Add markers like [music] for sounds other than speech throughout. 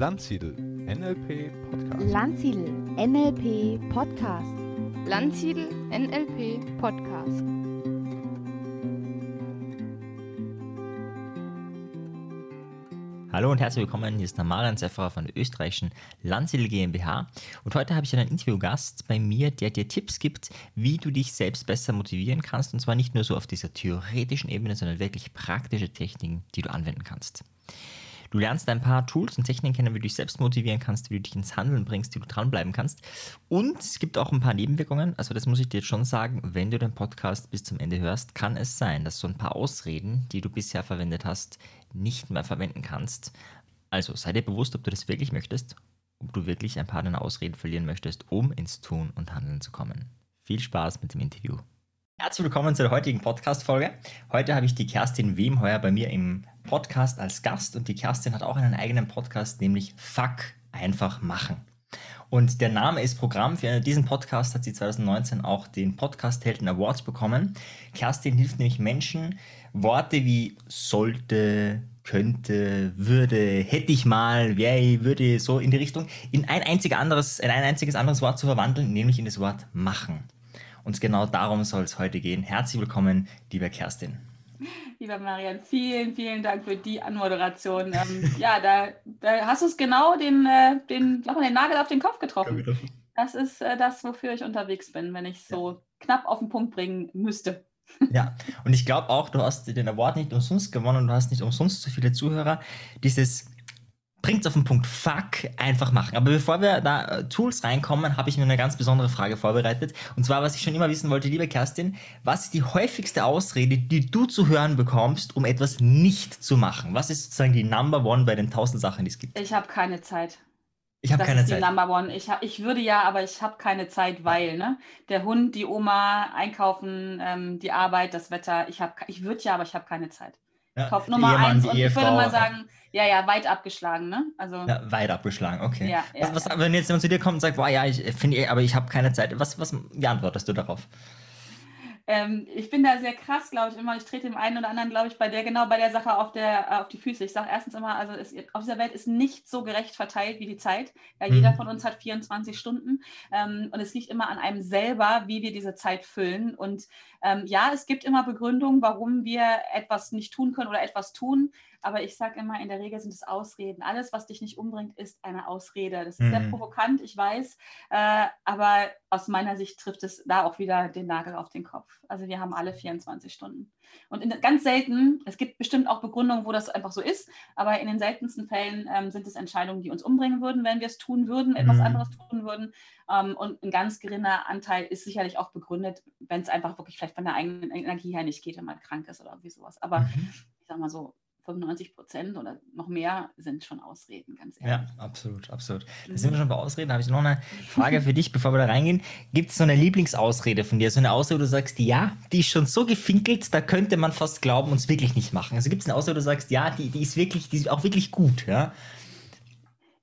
Landsiedel NLP Podcast. Landsiedel NLP Podcast. Landsiedel NLP Podcast. Hallo und herzlich willkommen, hier ist der Marian Zefferer von der österreichischen Landsiedel GmbH und heute habe ich einen Interviewgast bei mir, der dir Tipps gibt, wie du dich selbst besser motivieren kannst und zwar nicht nur so auf dieser theoretischen Ebene, sondern wirklich praktische Techniken, die du anwenden kannst. Du lernst ein paar Tools und Techniken kennen, wie du dich selbst motivieren kannst, wie du dich ins Handeln bringst, wie du dranbleiben kannst. Und es gibt auch ein paar Nebenwirkungen. Also das muss ich dir jetzt schon sagen, wenn du den Podcast bis zum Ende hörst, kann es sein, dass so ein paar Ausreden, die du bisher verwendet hast, nicht mehr verwenden kannst. Also sei dir bewusst, ob du das wirklich möchtest, ob du wirklich ein paar deiner Ausreden verlieren möchtest, um ins Tun und Handeln zu kommen. Viel Spaß mit dem Interview. Herzlich willkommen zur heutigen Podcast-Folge. Heute habe ich die Kerstin Wemheuer bei mir im Podcast als Gast und die Kerstin hat auch einen eigenen Podcast, nämlich Fuck einfach machen. Und der Name ist Programm. Für diesen Podcast hat sie 2019 auch den Podcast Helden Awards bekommen. Kerstin hilft nämlich Menschen, Worte wie sollte, könnte, würde, hätte ich mal, wäre, würde, so in die Richtung, in ein, einzig anderes, in ein einziges anderes Wort zu verwandeln, nämlich in das Wort machen. Und genau darum soll es heute gehen. Herzlich willkommen, liebe Kerstin. Lieber Marian, vielen, vielen Dank für die Anmoderation. Ähm, ja, da, da, hast du es genau den, äh, den, den Nagel auf den Kopf getroffen. Das ist äh, das, wofür ich unterwegs bin, wenn ich so ja. knapp auf den Punkt bringen müsste. Ja, und ich glaube auch, du hast den Award nicht umsonst gewonnen und du hast nicht umsonst so viele Zuhörer. Dieses bringt es auf den Punkt, fuck, einfach machen. Aber bevor wir da äh, Tools reinkommen, habe ich mir eine ganz besondere Frage vorbereitet. Und zwar, was ich schon immer wissen wollte, liebe Kerstin, was ist die häufigste Ausrede, die du zu hören bekommst, um etwas nicht zu machen? Was ist sozusagen die Number One bei den tausend Sachen, die es gibt? Ich habe keine Zeit. Ich habe keine ist Zeit. Die Number One. Ich, hab, ich würde ja, aber ich habe keine Zeit, weil ne? der Hund, die Oma, einkaufen, ähm, die Arbeit, das Wetter. Ich, ich würde ja, aber ich habe keine Zeit. Ja, Top Nummer eins. Und ich würde mal sagen, ja, ja, weit abgeschlagen, ne? Also, ja, weit abgeschlagen, okay. Ja, ja, was, wenn jetzt jemand zu dir kommt und sagt, boah, ja, ich finde, aber ich habe keine Zeit, was, was, wie antwortest du darauf? Ähm, ich bin da sehr krass, glaube ich, immer. Ich trete dem einen oder anderen, glaube ich, bei der, genau bei der Sache auf, der, auf die Füße. Ich sage erstens immer, also es, auf dieser Welt ist nicht so gerecht verteilt wie die Zeit. Ja, mhm. Jeder von uns hat 24 Stunden ähm, und es liegt immer an einem selber, wie wir diese Zeit füllen. Und ähm, ja, es gibt immer Begründungen, warum wir etwas nicht tun können oder etwas tun. Aber ich sage immer, in der Regel sind es Ausreden. Alles, was dich nicht umbringt, ist eine Ausrede. Das ist mhm. sehr provokant, ich weiß. Äh, aber aus meiner Sicht trifft es da auch wieder den Nagel auf den Kopf. Also wir haben alle 24 Stunden. Und in, ganz selten, es gibt bestimmt auch Begründungen, wo das einfach so ist, aber in den seltensten Fällen ähm, sind es Entscheidungen, die uns umbringen würden, wenn wir es tun würden, etwas mhm. anderes tun würden. Ähm, und ein ganz geringer Anteil ist sicherlich auch begründet, wenn es einfach wirklich vielleicht von der eigenen Energie her nicht geht, wenn man krank ist oder irgendwie sowas. Aber mhm. ich sag mal so, 95 Prozent oder noch mehr sind schon Ausreden, ganz ehrlich. Ja, absolut, absolut. Da sind wir schon bei Ausreden. Da habe ich noch eine Frage für dich, bevor wir da reingehen. Gibt es so eine Lieblingsausrede von dir? So eine Ausrede, wo du sagst, ja, die ist schon so gefinkelt, da könnte man fast glauben, uns wirklich nicht machen. Also gibt es eine Ausrede, wo du sagst, ja, die, die ist wirklich, die ist auch wirklich gut, ja?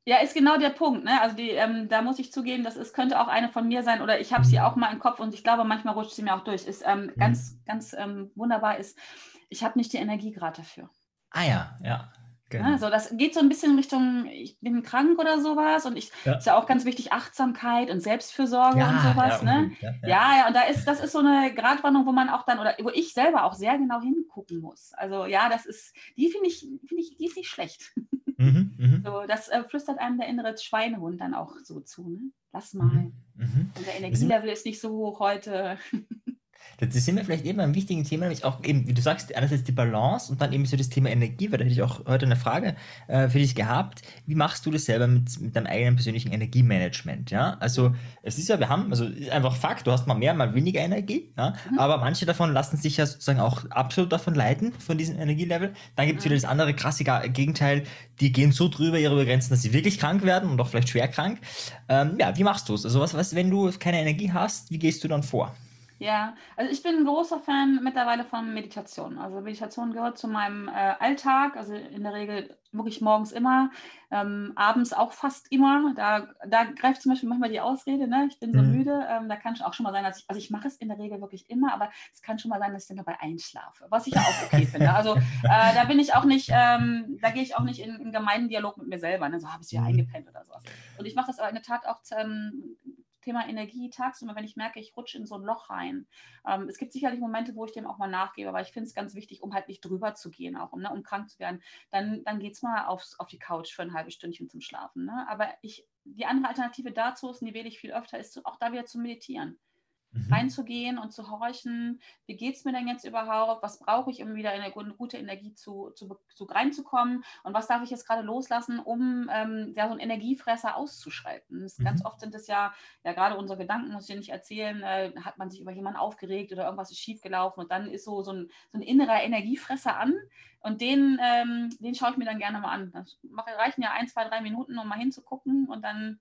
Ja, ist genau der Punkt. Ne? Also die, ähm, da muss ich zugeben, das ist, könnte auch eine von mir sein oder ich habe sie auch mal im Kopf und ich glaube, manchmal rutscht sie mir auch durch. Ist ähm, mhm. ganz, ganz ähm, wunderbar ist, ich habe nicht die Energie gerade dafür. Ah ja, ja. Genau. Also das geht so ein bisschen in Richtung, ich bin krank oder sowas und ich ja. ist ja auch ganz wichtig, Achtsamkeit und Selbstfürsorge ja, und sowas. Ja, ne? Ja, ja, ja, und da ist, das ist so eine Gratwanderung, wo man auch dann, oder wo ich selber auch sehr genau hingucken muss. Also ja, das ist, die finde ich, finde ich, die ist nicht schlecht. Mhm, mh. so, das äh, flüstert einem der innere Schweinehund dann auch so zu. Ne? Lass mal. Mhm, mh. Und der Energielevel ist nicht so hoch heute. Das sind wir vielleicht eben ein wichtigen Thema, nämlich auch eben, wie du sagst, einerseits die Balance und dann eben so das Thema Energie, weil da hätte ich auch heute eine Frage äh, für dich gehabt. Wie machst du das selber mit, mit deinem eigenen persönlichen Energiemanagement? Ja, also es ist ja, wir haben, also einfach Fakt, du hast mal mehr, mal weniger Energie, ja, mhm. aber manche davon lassen sich ja sozusagen auch absolut davon leiten, von diesem Energielevel. Dann gibt es mhm. wieder das andere krasse Gegenteil, die gehen so drüber ihre Grenzen, dass sie wirklich krank werden und auch vielleicht schwer krank. Ähm, ja, wie machst du es? Also was, was, wenn du keine Energie hast, wie gehst du dann vor? Ja, also ich bin ein großer Fan mittlerweile von Meditation. Also Meditation gehört zu meinem äh, Alltag, also in der Regel wirklich morgens immer, ähm, abends auch fast immer. Da, da greift zum Beispiel manchmal die Ausrede, ne? ich bin so mhm. müde. Ähm, da kann es auch schon mal sein, dass ich, also ich mache es in der Regel wirklich immer, aber es kann schon mal sein, dass ich dann dabei einschlafe, was ich ja auch okay finde. Also äh, da bin ich auch nicht, ähm, da gehe ich auch nicht in, in gemeinen Dialog mit mir selber, ne? so habe ich ja mhm. eingepennt oder sowas. Und ich mache das aber in der Tat auch ähm, Thema Energie tagsüber, wenn ich merke, ich rutsche in so ein Loch rein. Ähm, es gibt sicherlich Momente, wo ich dem auch mal nachgebe, aber ich finde es ganz wichtig, um halt nicht drüber zu gehen, auch um, ne, um krank zu werden. Dann, dann geht es mal aufs, auf die Couch für ein halbes Stündchen zum Schlafen. Ne? Aber ich, die andere Alternative dazu ist, und die wähle ich viel öfter, ist auch da wieder zu meditieren mhm. reinzugehen und zu horchen, wie geht es mir denn jetzt überhaupt, was brauche ich, um wieder in eine gute Energie zu, zu, zu reinzukommen und was darf ich jetzt gerade loslassen, um ähm, ja, so einen Energiefresser auszuschalten. Mhm. Ganz oft sind es ja, ja gerade unsere Gedanken, muss ich dir nicht erzählen, äh, hat man sich über jemanden aufgeregt oder irgendwas ist schiefgelaufen und dann ist so, so, ein, so ein innerer Energiefresser an und den, ähm, den schaue ich mir dann gerne mal an. Das reichen ja ein, zwei, drei Minuten, um mal hinzugucken und dann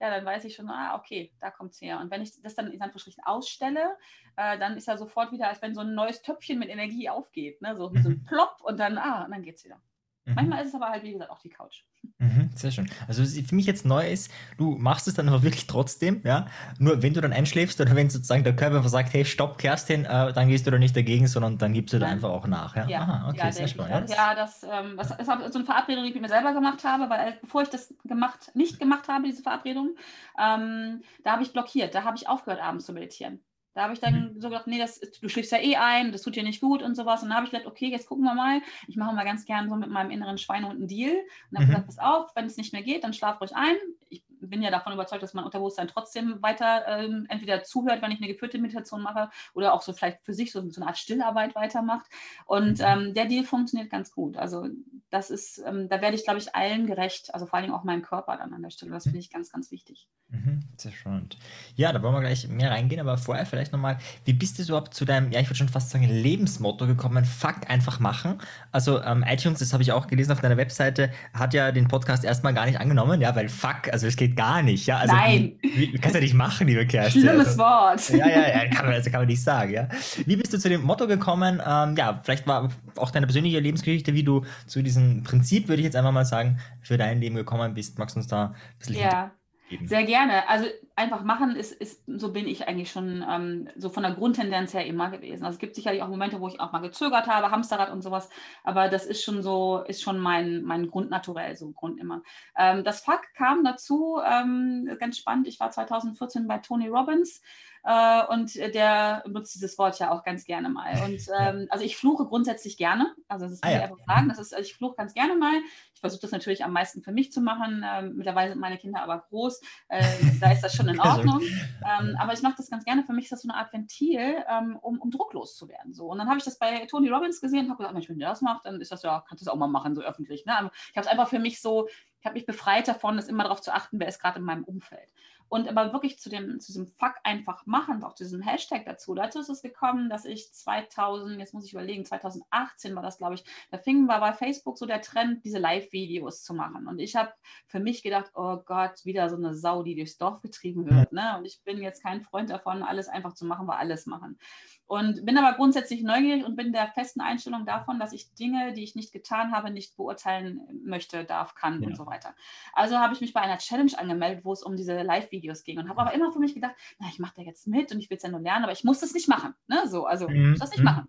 ja, dann weiß ich schon, ah, okay, da kommt es her. Und wenn ich das dann in Anführungsstrichen ausstelle, äh, dann ist ja sofort wieder, als wenn so ein neues Töpfchen mit Energie aufgeht. Ne? So, so ein. [laughs] Plopp und dann, ah, und dann geht es wieder. Mhm. Manchmal ist es aber halt, wie gesagt, auch die Couch. Mhm, sehr schön. Also für mich jetzt neu ist, du machst es dann aber wirklich trotzdem, ja. Nur wenn du dann einschläfst oder wenn sozusagen der Körper sagt, hey, stopp, Kerstin, äh, dann gehst du da nicht dagegen, sondern dann gibst du da einfach auch nach, ja. Ja, Aha, okay, ja, sehr spannend. Ja, das, ähm, das ist so eine Verabredung, die ich mir selber gemacht habe, weil äh, bevor ich das gemacht, nicht gemacht habe, diese Verabredung, ähm, da habe ich blockiert, da habe ich aufgehört, abends zu meditieren. Da habe ich dann mhm. so gedacht, nee, das, du schläfst ja eh ein, das tut dir nicht gut und sowas. Und dann habe ich gedacht, okay, jetzt gucken wir mal. Ich mache mal ganz gern so mit meinem inneren Schweinehund einen Deal. Und habe mhm. gesagt, pass auf, wenn es nicht mehr geht, dann schlaf ruhig ein. Ich bin ja davon überzeugt, dass mein Unterbewusstsein trotzdem weiter ähm, entweder zuhört, wenn ich eine geführte Meditation mache oder auch so vielleicht für sich so, so eine Art Stillarbeit weitermacht. Und mhm. ähm, der Deal funktioniert ganz gut. Also das ist, ähm, da werde ich, glaube ich, allen gerecht, also vor allem auch meinem Körper dann an der Stelle. Das finde ich ganz, ganz wichtig. Mhm, sehr spannend. Ja, da wollen wir gleich mehr reingehen, aber vorher vielleicht nochmal, wie bist du überhaupt zu deinem, ja, ich würde schon fast sagen, Lebensmotto gekommen? Fuck, einfach machen. Also ähm, iTunes, das habe ich auch gelesen auf deiner Webseite, hat ja den Podcast erstmal gar nicht angenommen, ja, weil fuck, also es geht gar nicht, ja. Also, Nein. Wie, wie, kannst du ja nicht machen, liebe Kerstin. Schlimmes also, Wort. Ja, ja, ja, kann man, also kann man nicht sagen, ja. Wie bist du zu dem Motto gekommen? Ähm, ja, vielleicht war auch deine persönliche Lebensgeschichte, wie du zu diesem Prinzip, würde ich jetzt einfach mal sagen, für dein Leben gekommen bist. Magst du uns da ein bisschen ja. Geben. Sehr gerne. Also einfach machen ist, ist so bin ich eigentlich schon ähm, so von der Grundtendenz her immer gewesen. Also es gibt sicherlich auch Momente, wo ich auch mal gezögert habe, Hamsterrad und sowas, aber das ist schon so, ist schon mein, mein Grundnaturell, so Grund immer. Ähm, das Fakt kam dazu, ähm, ganz spannend, ich war 2014 bei Tony Robbins äh, und der benutzt dieses Wort ja auch ganz gerne mal. [laughs] Und ähm, also ich fluche grundsätzlich gerne. Also das muss ah, ja. ich einfach sagen. Das ist, also ich fluche ganz gerne mal. Ich versuche das natürlich am meisten für mich zu machen. Ähm, mittlerweile sind meine Kinder aber groß. Äh, da ist das schon in [laughs] Ordnung. Ähm, aber ich mache das ganz gerne. Für mich ist das so eine Art Ventil, ähm, um, um drucklos zu werden. So. Und dann habe ich das bei Tony Robbins gesehen und habe gesagt, Mensch, wenn der das macht, dann ist das ja, kannst du das auch mal machen, so öffentlich. Ne? ich habe es einfach für mich so, ich habe mich befreit davon, das immer darauf zu achten, wer ist gerade in meinem Umfeld. Und aber wirklich zu, dem, zu diesem Fuck einfach machen, auch zu diesem Hashtag dazu. Dazu ist es gekommen, dass ich 2000, jetzt muss ich überlegen, 2018 war das, glaube ich, da fing war bei Facebook so der Trend, diese Live-Videos zu machen. Und ich habe für mich gedacht, oh Gott, wieder so eine Sau, die durchs Dorf getrieben wird. Ne? Und ich bin jetzt kein Freund davon, alles einfach zu machen, weil alles machen. Und bin aber grundsätzlich neugierig und bin der festen Einstellung davon, dass ich Dinge, die ich nicht getan habe, nicht beurteilen möchte, darf, kann ja. und so weiter. Also habe ich mich bei einer Challenge angemeldet, wo es um diese Live-Videos ging und habe aber immer für mich gedacht, na, ich mache da jetzt mit und ich will es ja nur lernen, aber ich muss das nicht machen. Ne? So, also mhm. ich muss das nicht mhm. machen.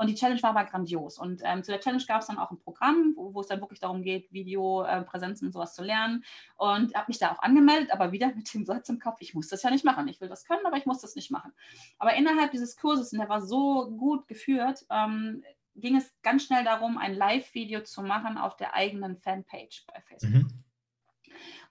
Und die Challenge war aber grandios. Und ähm, zu der Challenge gab es dann auch ein Programm, wo, wo es dann wirklich darum geht, Videopräsenzen äh, und sowas zu lernen. Und habe mich da auch angemeldet, aber wieder [laughs] mit dem Satz im Kopf, ich muss das ja nicht machen. Ich will das können, aber ich muss das nicht machen. Aber innerhalb dieses Kurses, und der war so gut geführt, ähm, ging es ganz schnell darum, ein Live-Video zu machen auf der eigenen Fanpage bei Facebook. Mhm.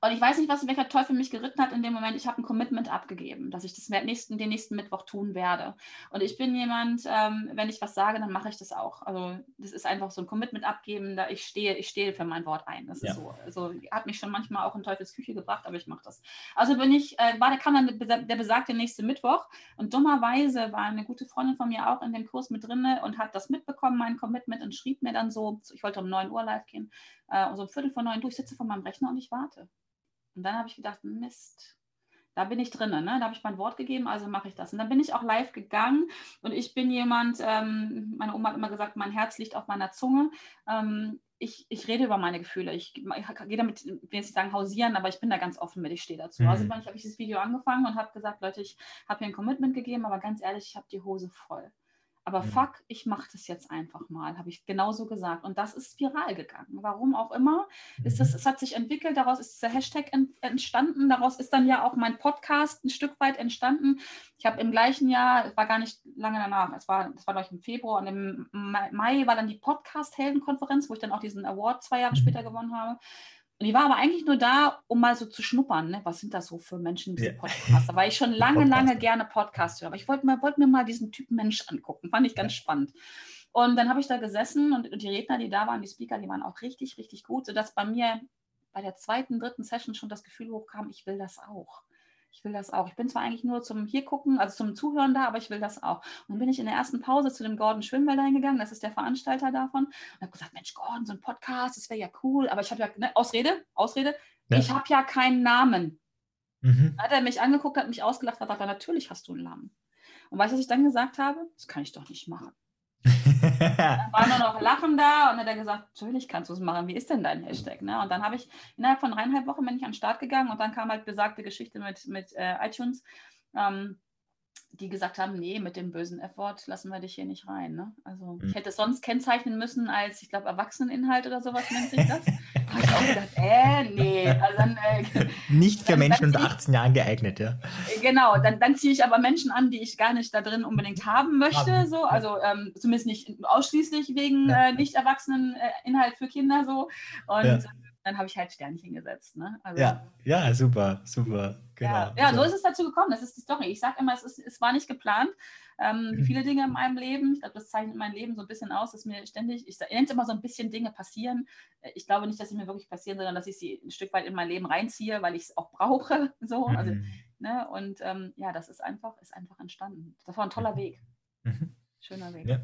Und ich weiß nicht, was welcher Teufel mich geritten hat in dem Moment. Ich habe ein Commitment abgegeben, dass ich das nächsten, den nächsten Mittwoch tun werde. Und ich bin jemand, ähm, wenn ich was sage, dann mache ich das auch. Also das ist einfach so ein Commitment abgeben, da ich stehe, ich stehe für mein Wort ein. Das ja. ist so. Also hat mich schon manchmal auch in Teufels Küche gebracht, aber ich mache das. Also bin ich, äh, war, da kam dann der besagte nächste Mittwoch und dummerweise war eine gute Freundin von mir auch in dem Kurs mit drin und hat das mitbekommen, mein Commitment, und schrieb mir dann so, ich wollte um 9 Uhr live gehen, äh, um so ein Viertel vor neun, du, ich sitze vor meinem Rechner und ich warte. Und dann habe ich gedacht, Mist, Da bin ich drin, ne? da habe ich mein Wort gegeben, also mache ich das. Und dann bin ich auch live gegangen und ich bin jemand, ähm, meine Oma hat immer gesagt, mein Herz liegt auf meiner Zunge. Ähm, ich, ich rede über meine Gefühle. Ich, ich gehe damit, will jetzt nicht sagen hausieren, aber ich bin da ganz offen mit, ich stehe dazu. Also Mhm. ich habe ich dieses Video angefangen und habe gesagt, Leute, ich habe hier ein Commitment gegeben, aber ganz ehrlich, ich habe die Hose voll. Aber Mhm. fuck, ich mache das jetzt einfach mal, habe ich genauso gesagt. Und das ist viral gegangen. Warum auch immer. Ist das, es hat sich entwickelt, daraus ist dieser Hashtag ent, entstanden, daraus ist dann ja auch mein Podcast ein Stück weit entstanden. Ich habe im gleichen Jahr, es war gar nicht lange danach, es war, das war glaube ich im Februar und im Mai, Mai war dann die Podcast-Heldenkonferenz, wo ich dann auch diesen Award zwei Jahre Mhm. später gewonnen habe. Und die war aber eigentlich nur da, um mal so zu schnuppern, ne? was sind das so für Menschen, diese Ja. Podcaster, weil ich schon lange, lange gerne Podcast höre. Aber ich wollte mir, wollte mir mal diesen Typen Mensch angucken, fand ich ganz spannend. Und dann habe ich da gesessen und, und die Redner, die da waren, die Speaker, die waren auch richtig, richtig gut, sodass bei mir bei der zweiten, dritten Session schon das Gefühl hochkam, ich will das auch. Ich will das auch. Ich bin zwar eigentlich nur zum hier gucken, also zum Zuhören da, aber ich will das auch. Und dann bin ich in der ersten Pause zu dem Gordon Schwimmwälder hingegangen, das ist der Veranstalter davon, und habe gesagt, Mensch, Gordon, so ein Podcast, das wäre ja cool, aber ich habe ja, ne, Ausrede, Ausrede, Ja. ich habe ja keinen Namen. Mhm. Hat er mich angeguckt, hat mich ausgelacht, hat gesagt, natürlich hast du einen Namen. Und weißt du, was ich dann gesagt habe? Das kann ich doch nicht machen. [laughs] Dann [laughs] war nur noch Lachen da und dann hat er gesagt, natürlich kannst du es machen, wie ist denn dein Hashtag? Ne? Und dann habe ich innerhalb von dreieinhalb Wochen bin ich an den Start gegangen und dann kam halt besagte Geschichte mit, mit äh, iTunes, ähm, die gesagt haben, nee, mit dem bösen F-Wort lassen wir dich hier nicht rein. Ne? Also Mhm. ich hätte es sonst kennzeichnen müssen als, ich glaube, Erwachseneninhalt oder sowas nennt sich das. [laughs] Habe ich auch gedacht, äh, nee. Also dann, äh, [laughs] Nicht für Dann- Menschen dann unter ziehe 18 Jahren geeignet, ja. Genau, dann, dann ziehe ich aber Menschen an, die ich gar nicht da drin unbedingt haben möchte. Haben. So. Also ähm, zumindest nicht ausschließlich wegen Ja. äh, nicht erwachsenen äh, Inhalt für Kinder so. Und Ja. dann habe ich halt Sternchen gesetzt. Ne? Also, Ja, ja, super, super. Genau. ja, ja, so ist es dazu gekommen. Das ist die Story. Ich sage immer, es, ist, es war nicht geplant. Ähm, wie Mhm. viele Dinge in meinem Leben, ich glaube, das zeichnet mein Leben so ein bisschen aus, dass mir ständig, ich nenne es immer so ein bisschen Dinge passieren. Äh, Ich glaube nicht, dass sie mir wirklich passieren, sondern dass ich sie ein Stück weit in mein Leben reinziehe, weil ich es auch brauche. [laughs] So. Also, Mhm. ne? Und ähm, ja, das ist einfach, ist einfach entstanden. Das war ein toller Weg. Mhm. Schöner Weg. Ja.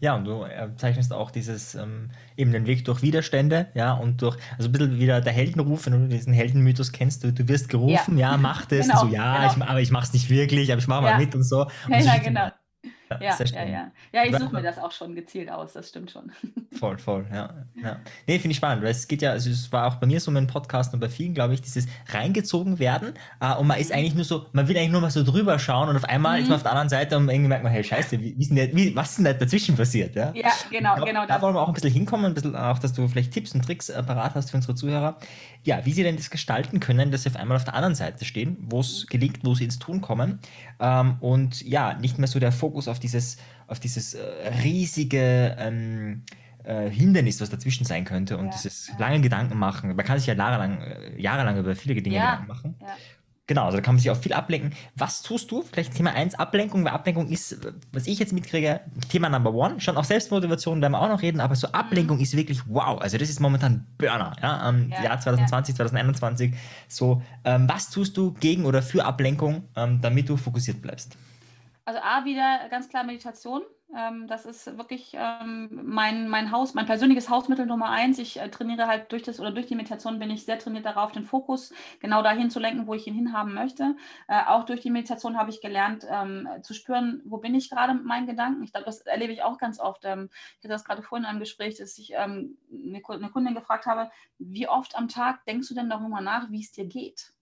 Ja, und du äh, zeichnest auch dieses, ähm, eben den Weg durch Widerstände, ja, und durch, also ein bisschen wieder der Heldenruf, wenn du diesen Heldenmythos kennst, du, du wirst gerufen, ja, mach das, [laughs] Genau, so, ja, genau. ich, aber ich mach's nicht wirklich, aber ich mach mal Ja. mit und so. Und Ja, ja, ist- genau. Ja, sehr ja, schön. ja. Ja, ich Ja. suche mir das auch schon gezielt aus, das stimmt schon. [laughs] Voll, voll, ja. ja. Nee, finde ich spannend, weil es geht ja, also es war auch bei mir so mit dem Podcast und bei vielen, glaube ich, dieses reingezogen werden äh, und man ist eigentlich nur so, man will eigentlich nur mal so drüber schauen und auf einmal Mhm. ist man auf der anderen Seite und irgendwie merkt man, hey, scheiße, wie, wie der, wie, was ist denn da dazwischen passiert, ja? Ja, genau, glaub, genau Da das. wollen wir auch ein bisschen hinkommen, ein bisschen auch, dass du vielleicht Tipps und Tricks äh, parat hast für unsere Zuhörer. Ja, wie sie denn das gestalten können, dass sie auf einmal auf der anderen Seite stehen, wo es gelingt, wo sie ins Tun kommen. Ähm, und ja, nicht mehr so der Fokus auf dieses, auf dieses äh, riesige ähm, äh, Hindernis, was dazwischen sein könnte und Ja, dieses ja. lange Gedanken machen. Man kann sich ja jahrelang, äh, jahrelang über viele Dinge Ja, Gedanken machen. ja. Genau, also da kann man sich auch viel ablenken. Was tust du? Vielleicht Thema 1, Ablenkung, weil Ablenkung ist, was ich jetzt mitkriege, Thema Number One. Schon auch Selbstmotivation werden wir auch noch reden, aber so Ablenkung ist wirklich wow. Also das ist momentan Burner, ja, ähm, Ja, Jahr 2020, 2021. So, ähm, was tust du gegen oder für Ablenkung, ähm, damit du fokussiert bleibst? Also A, wieder ganz klar Meditation. Ähm, das ist wirklich ähm, mein, mein Haus, mein persönliches Hausmittel Nummer eins. Ich äh, trainiere halt durch das oder durch die Meditation bin ich sehr trainiert darauf, den Fokus genau dahin zu lenken, wo ich ihn hinhaben möchte. Äh, auch durch die Meditation habe ich gelernt ähm, zu spüren, wo bin ich gerade mit meinen Gedanken. Ich glaube, das erlebe ich auch ganz oft. Ähm, ich hatte das gerade vorhin in einem Gespräch, dass ich ähm, eine, eine Kundin gefragt habe, wie oft am Tag denkst du denn darüber nach, wie es dir geht?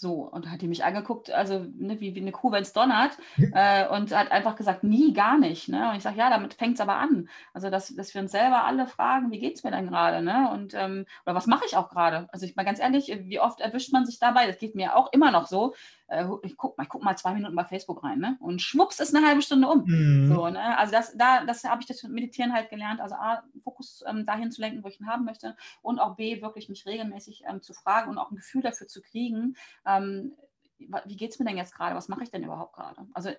So, und da hat die mich angeguckt, also ne, wie, wie eine Kuh, wenn es donnert, äh, und hat einfach gesagt, nie, gar nicht. Ne? Und ich sage, ja, damit fängt es aber an. Also, dass, dass wir uns selber alle fragen, wie geht es mir denn gerade? Ne? Und, ähm, oder was mache ich auch gerade? Also, ich mal ganz ehrlich, wie oft erwischt man sich dabei? Das geht mir auch immer noch so. Äh, ich gucke mal, ich guck mal zwei Minuten bei Facebook rein, ne? Und schwupps ist eine halbe Stunde um. Mhm. So, ne? Also das, da, das habe ich das Meditieren halt gelernt. Also A, Fokus ähm, dahin zu lenken, wo ich ihn haben möchte. Und auch B, wirklich mich regelmäßig ähm, zu fragen und auch ein Gefühl dafür zu kriegen, ähm, wie geht es mir denn jetzt gerade? Was mache ich denn überhaupt gerade? Also,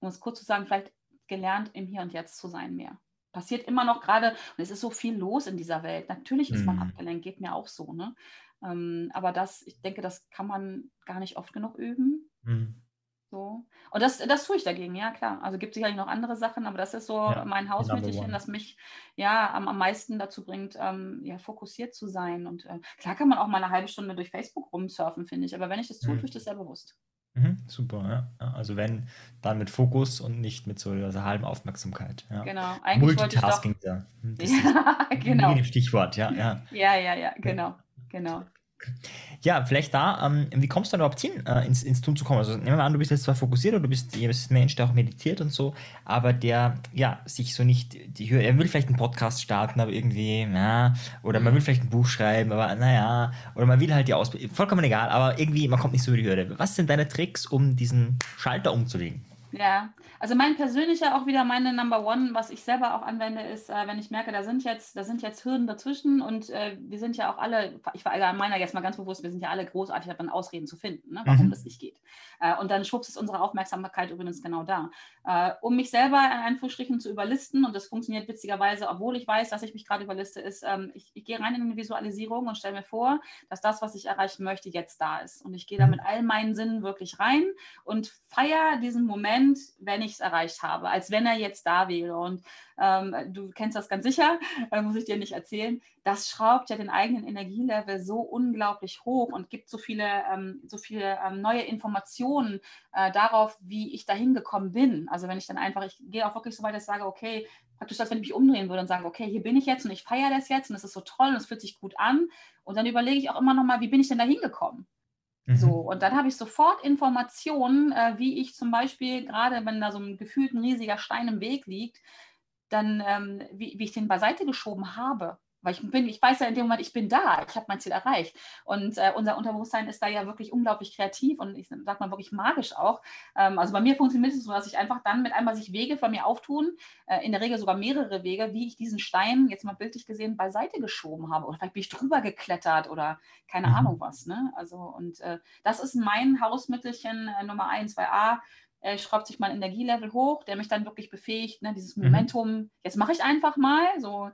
um es kurz zu sagen, vielleicht gelernt, im Hier und Jetzt zu sein mehr. Passiert immer noch gerade, und es ist so viel los in dieser Welt. Natürlich ist man Mhm. abgelenkt, geht mir auch so. Ne? Ähm, aber das, ich denke, das kann man gar nicht oft genug üben. Mhm. So. Und das, das tue ich dagegen, ja klar. Also gibt es sicherlich noch andere Sachen, aber das ist so Ja, mein Hausmittelchen, das mich ja am, am meisten dazu bringt, ähm, ja, fokussiert zu sein. Und äh, klar kann man auch mal eine halbe Stunde durch Facebook rumsurfen, finde ich. Aber wenn ich das tue, Mhm. tue ich das sehr bewusst. Mhm, super, ja. ja. Also wenn, dann mit Fokus und nicht mit so also halben Aufmerksamkeit. Ja. Genau. Eigentlich wollte ich doch. Multitasking da. Hm, Das [laughs] Ja, genau. Stichwort, ja, ja. Ja, ja, ja, genau. Genau. Ja, vielleicht da, ähm, wie kommst du dann überhaupt hin, äh, ins, ins Tun zu kommen? Also nehmen wir mal an, du bist jetzt zwar fokussiert und du bist, du bist ein Mensch, der auch meditiert und so, aber der, ja, sich so nicht, die er will vielleicht einen Podcast starten, aber irgendwie, na, oder man will vielleicht ein Buch schreiben, aber naja, oder man will halt die Ausbildung, vollkommen egal, aber irgendwie, man kommt nicht so über die Hürde. Was sind deine Tricks, um diesen Schalter umzulegen? Ja, also mein persönlicher auch wieder meine Number One, was ich selber auch anwende, ist, äh, wenn ich merke, da sind jetzt, da sind jetzt Hürden dazwischen und äh, wir sind ja auch alle, ich war also meiner jetzt mal ganz bewusst, wir sind ja alle großartig darin, Ausreden zu finden, ne, warum Mhm. das nicht geht. Äh, und dann schwupps ist unsere Aufmerksamkeit übrigens genau da. Äh, um mich selber in Anführungsstrichen zu überlisten, und das funktioniert witzigerweise, obwohl ich weiß, dass ich mich gerade überliste, ist, ähm, ich, ich gehe rein in eine Visualisierung und stelle mir vor, dass das, was ich erreichen möchte, jetzt da ist. Und ich gehe da Mhm. mit all meinen Sinnen wirklich rein und feiere diesen Moment, wenn ich es erreicht habe, als wenn er jetzt da wäre. Und ähm, du kennst das ganz sicher, [laughs] äh, muss ich dir nicht erzählen. Das schraubt ja den eigenen Energielevel so unglaublich hoch und gibt so viele, ähm, so viele ähm, neue Informationen äh, darauf, wie ich dahin gekommen bin. Also wenn ich dann einfach, ich gehe auch wirklich so weit, dass ich sage, okay, praktisch, als wenn ich mich umdrehen würde und sage, okay, hier bin ich jetzt und ich feiere das jetzt und es ist so toll und es fühlt sich gut an. Und dann überlege ich auch immer noch mal, wie bin ich denn da hingekommen? Mhm. So, und dann habe ich sofort Informationen, äh, wie ich zum Beispiel, gerade wenn da so ein gefühlt ein riesiger Stein im Weg liegt, dann, ähm, wie, wie ich den beiseite geschoben habe. Weil ich bin, ich weiß ja in dem Moment, ich bin da, ich habe mein Ziel erreicht. Und äh, unser Unterbewusstsein ist da ja wirklich unglaublich kreativ und ich sag mal wirklich magisch auch. Ähm, also bei mir funktioniert es so, dass ich einfach dann mit einmal sich Wege von mir auftun, äh, in der Regel sogar mehrere Wege, wie ich diesen Stein, jetzt mal bildlich gesehen, beiseite geschoben habe. Oder vielleicht bin ich drüber geklettert oder keine Mhm. Ahnung was. Ne? Also, und äh, das ist mein Hausmittelchen äh, Nummer 1, 2a. Äh, schraubt sich mein Energielevel hoch, der mich dann wirklich befähigt, ne, dieses Mhm. Momentum, jetzt mache ich einfach mal, so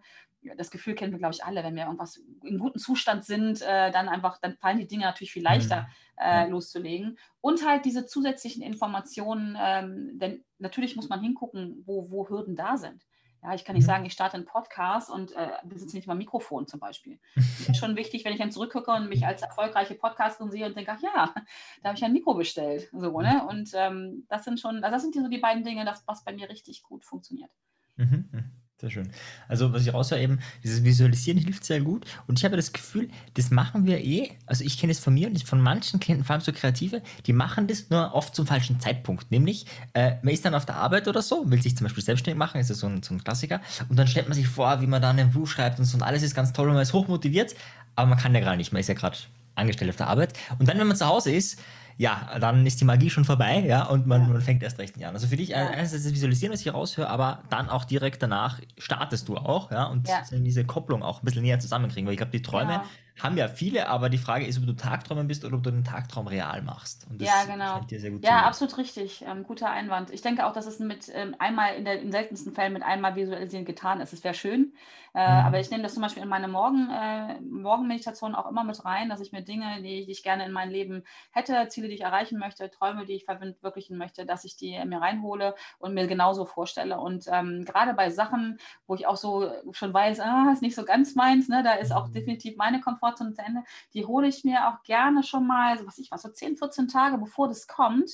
das Gefühl kennen wir, glaube ich, alle, wenn wir irgendwas in gutem Zustand sind, äh, dann einfach, dann fallen die Dinge natürlich viel leichter äh, Ja. loszulegen. Und halt diese zusätzlichen Informationen, ähm, denn natürlich muss man hingucken, wo, wo Hürden da sind. Ja, ich kann nicht Mhm. sagen, ich starte einen Podcast und äh, besitze nicht mal ein Mikrofon zum Beispiel. [laughs] Das ist schon wichtig, wenn ich dann zurückgucke und mich als erfolgreiche Podcasterin sehe und denke, ach ja, da habe ich ein Mikro bestellt. So, ne? Und ähm, das sind schon, also das sind die, so die beiden Dinge, das, was bei mir richtig gut funktioniert. Mhm, mhm. Sehr schön. Also, was ich raushöre, eben, dieses Visualisieren hilft sehr gut. Und ich habe das Gefühl, das machen wir eh. Also, ich kenne es von mir und von manchen Klienten, vor allem so Kreative, die machen das nur oft zum falschen Zeitpunkt. Nämlich, äh, man ist dann auf der Arbeit oder so, will sich zum Beispiel selbstständig machen, ist ja so ein, so ein Klassiker. Und dann stellt man sich vor, wie man dann ein Buch schreibt und so und alles ist ganz toll und man ist hochmotiviert. Aber man kann ja gerade nicht, man ist ja gerade angestellt auf der Arbeit. Und dann, wenn man zu Hause ist, ja, dann ist die Magie schon vorbei, ja, und man, Ja. man fängt erst recht nicht an. Also für dich, Ja. einerseits das Visualisieren, was ich raushöre, aber dann auch direkt danach startest du auch, ja, und Ja. diese Kopplung auch ein bisschen näher zusammenkriegen, weil ich glaube, die Träume haben ja viele, aber die Frage ist, ob du Tagträumen bist oder ob du den Tagtraum real machst. Und das Ja, genau. dir sehr gut Ja, zu absolut richtig. Ähm, guter Einwand. Ich denke auch, dass es mit ähm, einmal in der in seltensten Fällen mit einmal visualisieren getan ist. Es wäre schön. Äh, Mhm. Aber ich nehme das zum Beispiel in meine Morgen, äh, Morgenmeditation auch immer mit rein, dass ich mir Dinge, die, die ich gerne in mein Leben hätte, Ziele, die ich erreichen möchte, Träume, die ich verwirklichen möchte, dass ich die mir reinhole und mir genauso vorstelle. Und ähm, gerade bei Sachen, wo ich auch so schon weiß, ah, ist nicht so ganz meins, ne, da ist auch Mhm. definitiv meine Komfortzone zu Ende, die hole ich mir auch gerne schon mal, so was ich was, so 10, 14 Tage, bevor das kommt,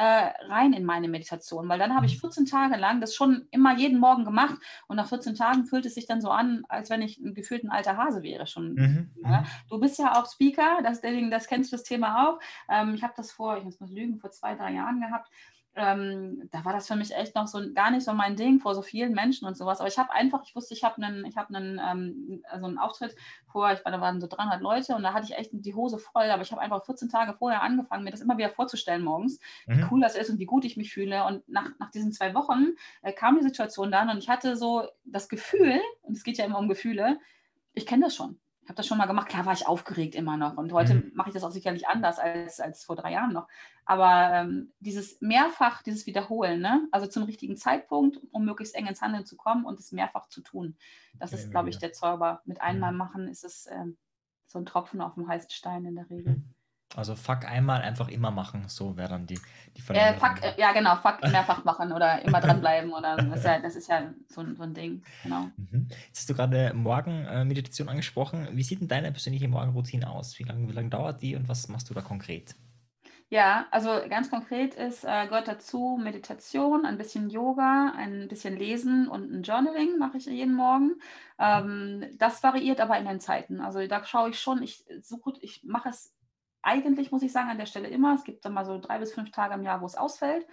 rein in meine Meditation, weil dann habe ich 14 Tage lang das schon immer jeden Morgen gemacht und nach 14 Tagen fühlt es sich dann so an, als wenn ich ein gefühlt ein alter Hase wäre schon. Mhm. Ja, Du bist ja auch Speaker, das, das kennst du das Thema auch. Ähm, ich habe das vor, ich muss mal lügen, vor zwei, drei Jahren gehabt. Ähm, da war das für mich echt noch so gar nicht so mein Ding vor so vielen Menschen und sowas. Aber ich habe einfach, ich wusste, ich habe einen, ich habe einen, ähm, also einen Auftritt vor, ich war, da waren so 300 Leute und da hatte ich echt die Hose voll. Aber ich habe einfach 14 Tage vorher angefangen, mir das immer wieder vorzustellen morgens, wie Mhm. cool das ist und wie gut ich mich fühle. Und nach, nach diesen zwei Wochen äh, kam die Situation dann und ich hatte so das Gefühl, und es geht ja immer um Gefühle, ich kenne das schon. Ich habe das schon mal gemacht. Klar war ich aufgeregt immer noch. Und heute Mhm. mache ich das auch sicherlich anders als, als vor drei Jahren noch. Aber ähm, dieses mehrfach, dieses Wiederholen, ne? also zum richtigen Zeitpunkt, um möglichst eng ins Handeln zu kommen und es mehrfach zu tun. Das Ja, ist, glaube ich, der Zauber. Mit einmal machen ist es ähm, so ein Tropfen auf dem heißen Stein in der Regel. Mhm. Also fuck einmal, einfach immer machen, so wäre dann die, die Äh, Verlängerung. fuck, äh, ja, genau, fuck mehrfach machen oder immer dranbleiben. Oder das ist ja, das ist ja so, ein- so ein Ding. Genau. Mhm. Jetzt hast du gerade Morgenmeditation angesprochen. Wie sieht denn deine persönliche Morgenroutine aus? Wie lange wie lang dauert die und was machst du da konkret? Ja, also ganz konkret ist, äh, gehört dazu Meditation, ein bisschen Yoga, ein bisschen Lesen und ein Journaling mache ich jeden Morgen. Ähm, das variiert aber in den Zeiten. Also da schaue ich schon, ich suche, ich mache es eigentlich, muss ich sagen, an der Stelle immer. Es gibt dann mal so drei bis fünf Tage im Jahr, wo es ausfällt.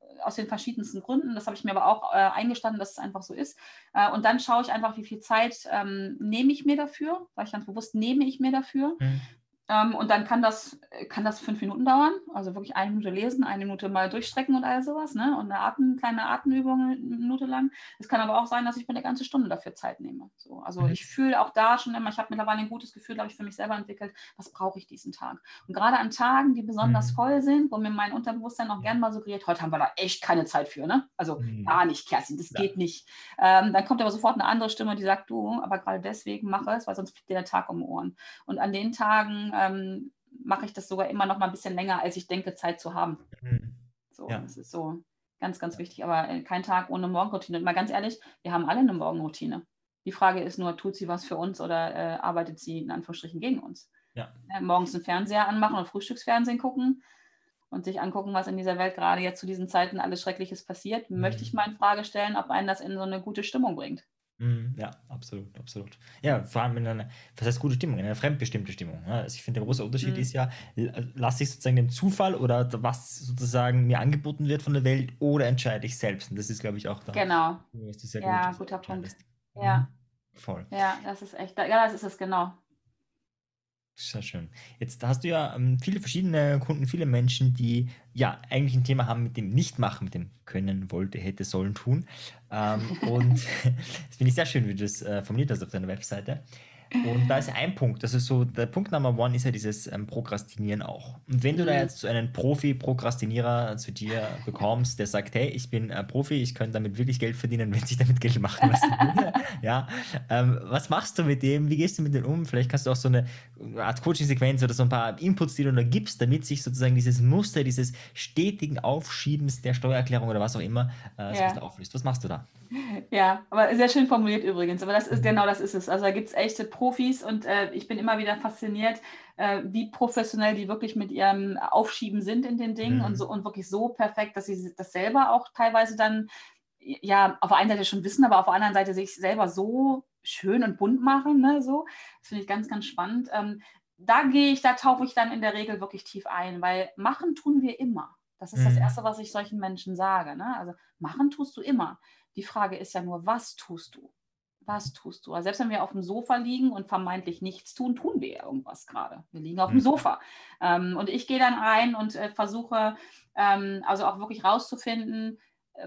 äh, Aus den verschiedensten Gründen. Das habe ich mir aber auch äh, eingestanden, dass es einfach so ist. Äh, und dann schaue ich einfach, wie viel Zeit ähm, nehme ich mir dafür. Sage ich ganz bewusst, nehme ich mir dafür. Mhm. Ähm, und dann kann das, kann das fünf Minuten dauern. Also wirklich eine Minute lesen, eine Minute mal durchstrecken und all sowas. Ne? Und eine Atem, kleine Atemübung eine Minute lang. Es kann aber auch sein, dass ich mir eine ganze Stunde dafür Zeit nehme. So, also Mhm. ich fühle auch da schon immer, ich habe mittlerweile ein gutes Gefühl, glaube ich, für mich selber entwickelt, was brauche ich diesen Tag. Und gerade an Tagen, die besonders Mhm. voll sind, wo mir mein Unterbewusstsein auch gern mal suggeriert, heute haben wir da echt keine Zeit für. Ne? Also Mhm. gar nicht, Kerstin, das Ja. geht nicht. Ähm, dann kommt aber sofort eine andere Stimme, die sagt, du, aber gerade deswegen mache es, weil sonst fliegt dir der Tag um die Ohren. Und an den Tagen ähm, mache ich das sogar immer noch mal ein bisschen länger, als ich denke, Zeit zu haben. Mhm. So, Ja. das ist so ganz, ganz wichtig. Aber äh, kein Tag ohne Morgenroutine. Und mal ganz ehrlich, wir haben alle eine Morgenroutine. Die Frage ist nur, tut sie was für uns oder äh, arbeitet sie in Anführungsstrichen gegen uns? Ja. Äh, morgens den Fernseher anmachen und Frühstücksfernsehen gucken und sich angucken, was in dieser Welt gerade jetzt zu diesen Zeiten alles Schreckliches passiert, möchte ich Mhm. mal in Frage stellen, ob einen das in so eine gute Stimmung bringt. Mhm, Ja, absolut, absolut. Ja, vor allem in einer, was heißt gute Stimmung, in einer fremdbestimmte Stimmung. ne? Also ich finde, der große Unterschied Mhm. ist ja, l- lasse ich sozusagen den Zufall oder was sozusagen mir angeboten wird von der Welt oder entscheide ich selbst. Und das ist, glaube ich, auch da, Genau. Ja, gut guter Punkt. Ja, Mhm, Voll. ja, das ist echt, ja, das ist es genau. Sehr schön. Jetzt hast du ja ähm, viele verschiedene Kunden, viele Menschen, die ja eigentlich ein Thema haben mit dem Nicht-Machen, mit dem Können, wollte, hätte, sollen, tun. Ähm, und [laughs] [laughs] das finde ich sehr schön, wie du das äh, formuliert hast auf deiner Webseite. Und da ist ein Punkt, das ist so, der Punkt Nummer one ist ja dieses ähm, Prokrastinieren auch. Und wenn du da Mhm. jetzt so einen Profi-Prokrastinierer zu dir bekommst, der sagt, hey, ich bin äh, Profi, ich könnte damit wirklich Geld verdienen, [laughs] wenn sich damit Geld machen lassen würde, [laughs] ja, ähm, was machst du mit dem? Wie gehst du mit dem um? Vielleicht kannst du auch so eine Art Coaching-Sequenz oder so ein paar Inputs, die du da gibst, damit sich sozusagen dieses Muster, dieses stetigen Aufschiebens der Steuererklärung oder was auch immer äh, so Ja. auflöst. Was machst du da? [laughs] Ja, aber sehr schön formuliert übrigens. Aber das ist genau das ist es. Also da gibt es echte Profis und äh, ich bin immer wieder fasziniert, äh, wie professionell die wirklich mit ihrem Aufschieben sind in den Dingen Mhm. und so und wirklich so perfekt, dass sie das selber auch teilweise dann ja auf der einen Seite schon wissen, aber auf der anderen Seite sich selber so schön und bunt machen. Ne, so. Das finde ich ganz, ganz spannend. Ähm, da gehe ich, da tauche ich dann in der Regel wirklich tief ein, weil machen tun wir immer. Das ist das Mhm. Erste, was ich solchen Menschen sage. Ne? Also machen tust du immer. Die Frage ist ja nur, was tust du? Was tust du? Also selbst wenn wir auf dem Sofa liegen und vermeintlich nichts tun, tun wir ja irgendwas gerade. Wir liegen auf dem Mhm. Sofa. Ähm, und ich gehe dann rein und äh, versuche, ähm, also auch wirklich rauszufinden,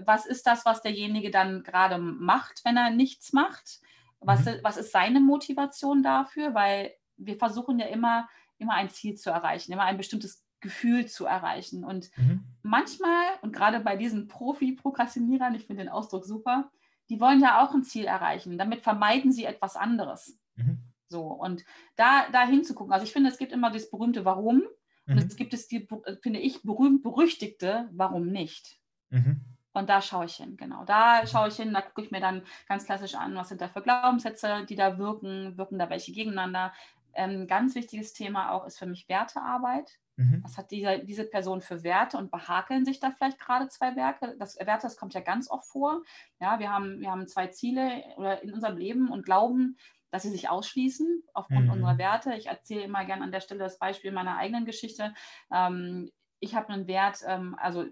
was ist das, was derjenige dann gerade macht, wenn er nichts macht? Was, Mhm. was ist seine Motivation dafür? Weil wir versuchen ja immer, immer ein Ziel zu erreichen, immer ein bestimmtes Gefühl zu erreichen. Und Mhm. manchmal, und gerade bei diesen Profi-Prokrastinierern, ich finde den Ausdruck super, die wollen ja auch ein Ziel erreichen. Damit vermeiden sie etwas anderes. Mhm. So, und da, da hinzugucken. Also ich finde, es gibt immer das berühmte Warum und Mhm. es gibt es die, finde ich, berühmt-berüchtigte Warum nicht. Mhm. Und da schaue ich hin, genau. Da schaue ich hin, da gucke ich mir dann ganz klassisch an, was sind da für Glaubenssätze, die da wirken, wirken da welche gegeneinander. Ähm, ganz wichtiges Thema auch ist für mich Wertearbeit. Mhm. Was hat diese, diese Person für Werte und behakeln sich da vielleicht gerade zwei Werke? Das, Werte, das kommt ja ganz oft vor. Ja, wir haben, wir haben zwei Ziele oder in unserem Leben und glauben, dass sie sich ausschließen aufgrund Mhm. unserer Werte. Ich erzähle immer gerne an der Stelle das Beispiel meiner eigenen Geschichte. Ähm, ich habe einen Wert, ähm, also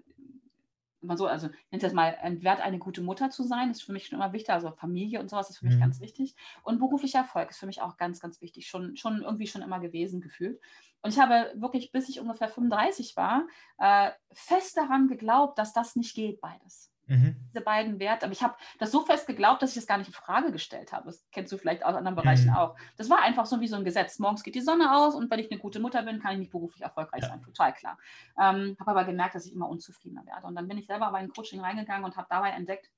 mal so, also ich nenne es jetzt mal ein Wert, eine gute Mutter zu sein, ist für mich schon immer wichtig. Also Familie und sowas ist für mich Mhm. ganz wichtig. Und beruflicher Erfolg ist für mich auch ganz, ganz wichtig. Schon, schon irgendwie schon immer gewesen gefühlt. Und ich habe wirklich, bis ich ungefähr 35 war, äh, fest daran geglaubt, dass das nicht geht, beides. Mhm. Diese beiden Werte. Aber ich habe das so fest geglaubt, dass ich das gar nicht in Frage gestellt habe. Das kennst du vielleicht aus anderen Bereichen Mhm. auch. Das war einfach so wie so ein Gesetz. Morgens geht die Sonne aus und wenn ich eine gute Mutter bin, kann ich nicht beruflich erfolgreich Ja. sein. Total klar. Ähm, habe aber gemerkt, dass ich immer unzufriedener werde. Und dann bin ich selber aber in ein Coaching reingegangen und habe dabei entdeckt,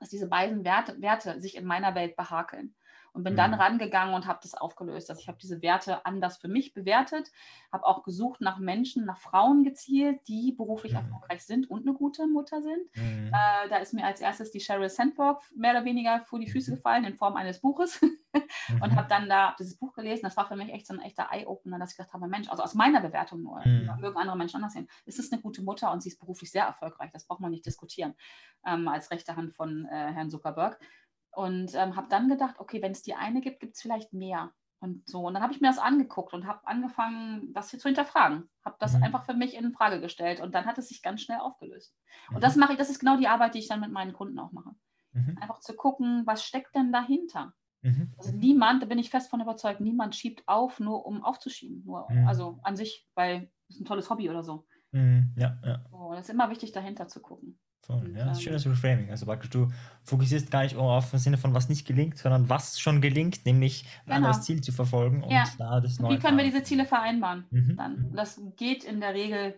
dass diese beiden Werte, Werte sich in meiner Welt behakeln. Und bin dann Mhm. rangegangen und habe das aufgelöst. Also ich habe diese Werte anders für mich bewertet, habe auch gesucht nach Menschen, nach Frauen gezielt, die beruflich Mhm. erfolgreich sind und eine gute Mutter sind. Mhm. Äh, da ist mir als erstes die Sheryl Sandberg mehr oder weniger vor die Füße Mhm. gefallen in Form eines Buches [laughs] und Mhm. habe dann da hab dieses Buch gelesen. Das war für mich echt so ein echter Eye-Opener, dass ich gedacht habe, Mensch, also aus meiner Bewertung nur, Mhm. mögen andere Menschen anders sehen, ist es eine gute Mutter und sie ist beruflich sehr erfolgreich. Das braucht man nicht diskutieren ähm, als rechte Hand von äh, Herrn Zuckerberg. Und ähm, habe dann gedacht, okay, wenn es die eine gibt, gibt es vielleicht mehr. Und so. Und dann habe ich mir das angeguckt und habe angefangen, das hier zu hinterfragen. Habe das Mhm. einfach für mich in Frage gestellt. Und dann hat es sich ganz schnell aufgelöst. Mhm. Und das mache ich, das ist genau die Arbeit, die ich dann mit meinen Kunden auch mache. Mhm. Einfach zu gucken, was steckt denn dahinter? Mhm. Also niemand, da bin ich fest von überzeugt, niemand schiebt auf, nur um aufzuschieben. Nur, Mhm. Also an sich, weil es ein tolles Hobby oder so. Mhm. Ja, ja. so. Es ist immer wichtig, dahinter zu gucken. Voll. Ja, das ist schönes Reframing. Also praktisch, du fokussierst gar nicht auf im Sinne von was nicht gelingt, sondern was schon gelingt, nämlich ein Genau. anderes Ziel zu verfolgen und Ja. da das neue wie können wir diese Ziele vereinbaren? Mhm. Dann. Mhm. Das geht in der Regel,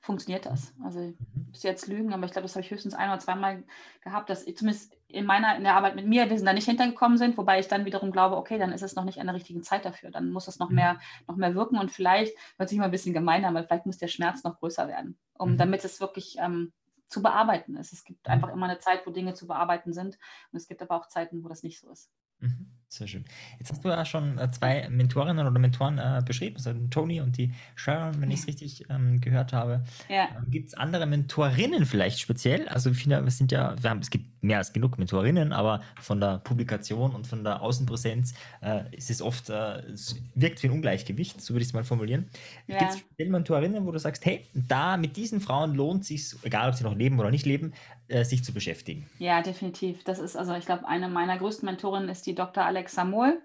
funktioniert das. Also ich Mhm. muss jetzt lügen, aber ich glaube, das habe ich höchstens ein oder zweimal gehabt, dass ich zumindest in meiner, in der Arbeit mit mir, wir sind da nicht hintergekommen sind, wobei ich dann wiederum glaube, okay, dann ist es noch nicht an der richtigen Zeit dafür. Dann muss es noch Mhm. mehr, noch mehr wirken und vielleicht, hört sich mal ein bisschen gemein an, aber vielleicht muss der Schmerz noch größer werden, um Mhm. damit es wirklich ähm, zu bearbeiten ist. Es gibt Mhm. einfach immer eine Zeit, wo Dinge zu bearbeiten sind und es gibt aber auch Zeiten, wo das nicht so ist. Mhm. Sehr schön. Jetzt hast du ja schon äh, zwei Mentorinnen oder Mentoren äh, beschrieben, also Tony und die Sharon, wenn ich es richtig ähm, gehört habe. Ja. Gibt es andere Mentorinnen vielleicht speziell? Also wir sind ja, wir haben, es gibt mehr als genug Mentorinnen, aber von der Publikation und von der Außenpräsenz äh, ist es oft, äh, es wirkt wie ein Ungleichgewicht, so würde ich es mal formulieren. Ja. Gibt es speziell Mentorinnen, wo du sagst, hey, da mit diesen Frauen lohnt sich, egal ob sie noch leben oder nicht leben, äh, sich zu beschäftigen? Ja, definitiv. Das ist also, ich glaube, eine meiner größten Mentorinnen ist die Dr. Alexa Mohl.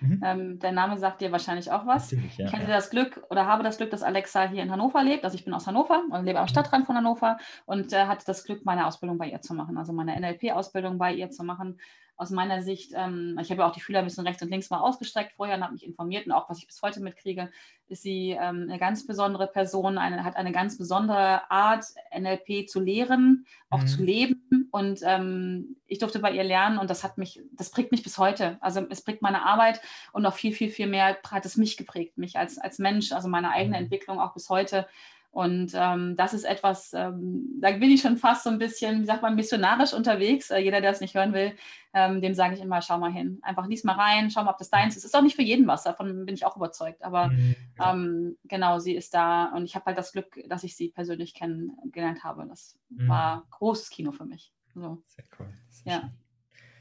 Mhm. Ähm, der Name sagt dir wahrscheinlich auch was. Ja, ich hatte ja. das Glück oder habe das Glück, dass Alexa hier in Hannover lebt. Also ich bin aus Hannover und lebe am Mhm. Stadtrand von Hannover und äh, hatte das Glück, meine Ausbildung bei ihr zu machen, also meine NLP-Ausbildung bei ihr zu machen. Aus meiner Sicht, ähm, ich habe ja auch die Fühler ein bisschen rechts und links mal ausgestreckt vorher und habe mich informiert und auch was ich bis heute mitkriege, ist sie ähm, eine ganz besondere Person, eine, hat eine ganz besondere Art, NLP zu lehren, auch Mhm. zu leben. Und ähm, ich durfte bei ihr lernen und das hat mich, das prägt mich bis heute. Also es prägt meine Arbeit und noch viel, viel, viel mehr hat es mich geprägt, mich als, als Mensch, also meine eigene Mhm. Entwicklung auch bis heute. Und ähm, das ist etwas, ähm, da bin ich schon fast so ein bisschen, wie sagt man, missionarisch unterwegs. Äh, jeder, der es nicht hören will, ähm, dem sage ich immer, schau mal hin. Einfach lies mal rein, schau mal, ob das deins ist. Ist auch nicht für jeden was, davon bin ich auch überzeugt. Aber Mhm. Ja. ähm, genau, sie ist da und ich habe halt das Glück, dass ich sie persönlich kennengelernt habe. Das Mhm. war großes Kino für mich. So. Sehr cool. Sehr Ja. schön.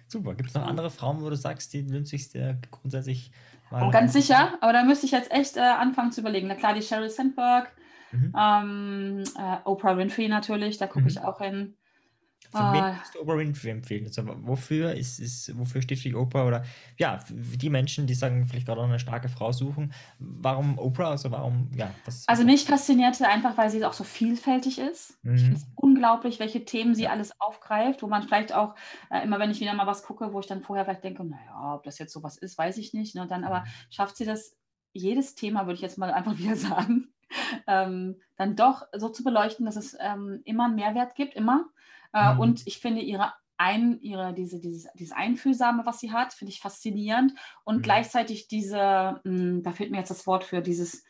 Super. Gibt es noch andere Frauen, wo du sagst, die wünsche ich dir grundsätzlich mal. Oh, ganz sicher, aber da müsste ich jetzt echt äh, anfangen zu überlegen. Na klar, die Sheryl Sandberg, Mhm. ähm, äh, Oprah Winfrey natürlich, da gucke Mhm. ich auch hin. Für wen Ah. würdest du Oprah Winfrey empfehlen? Also, wofür, ist, ist, wofür steht für die Oprah? Oder ja, die Menschen, die sagen, vielleicht gerade auch eine starke Frau suchen, warum Oprah? Also warum, ja, was, Also mich faszinierte einfach, weil sie auch so vielfältig ist. Ich Mhm. finde es unglaublich, welche Themen sie Ja. alles aufgreift, wo man vielleicht auch äh, immer, wenn ich wieder mal was gucke, wo ich dann vorher vielleicht denke, naja, ob das jetzt sowas ist, weiß ich nicht. Ne? Und dann aber schafft sie das, jedes Thema, würde ich jetzt mal einfach [laughs] wieder sagen, ähm, dann doch so zu beleuchten, dass es ähm, immer einen Mehrwert gibt, immer. Äh, Mhm. Und ich finde ihre ein, ihre, diese, dieses, dieses Einfühlsame, was sie hat, finde ich faszinierend. Und Mhm. gleichzeitig diese, mh, da fehlt mir jetzt das Wort für dieses,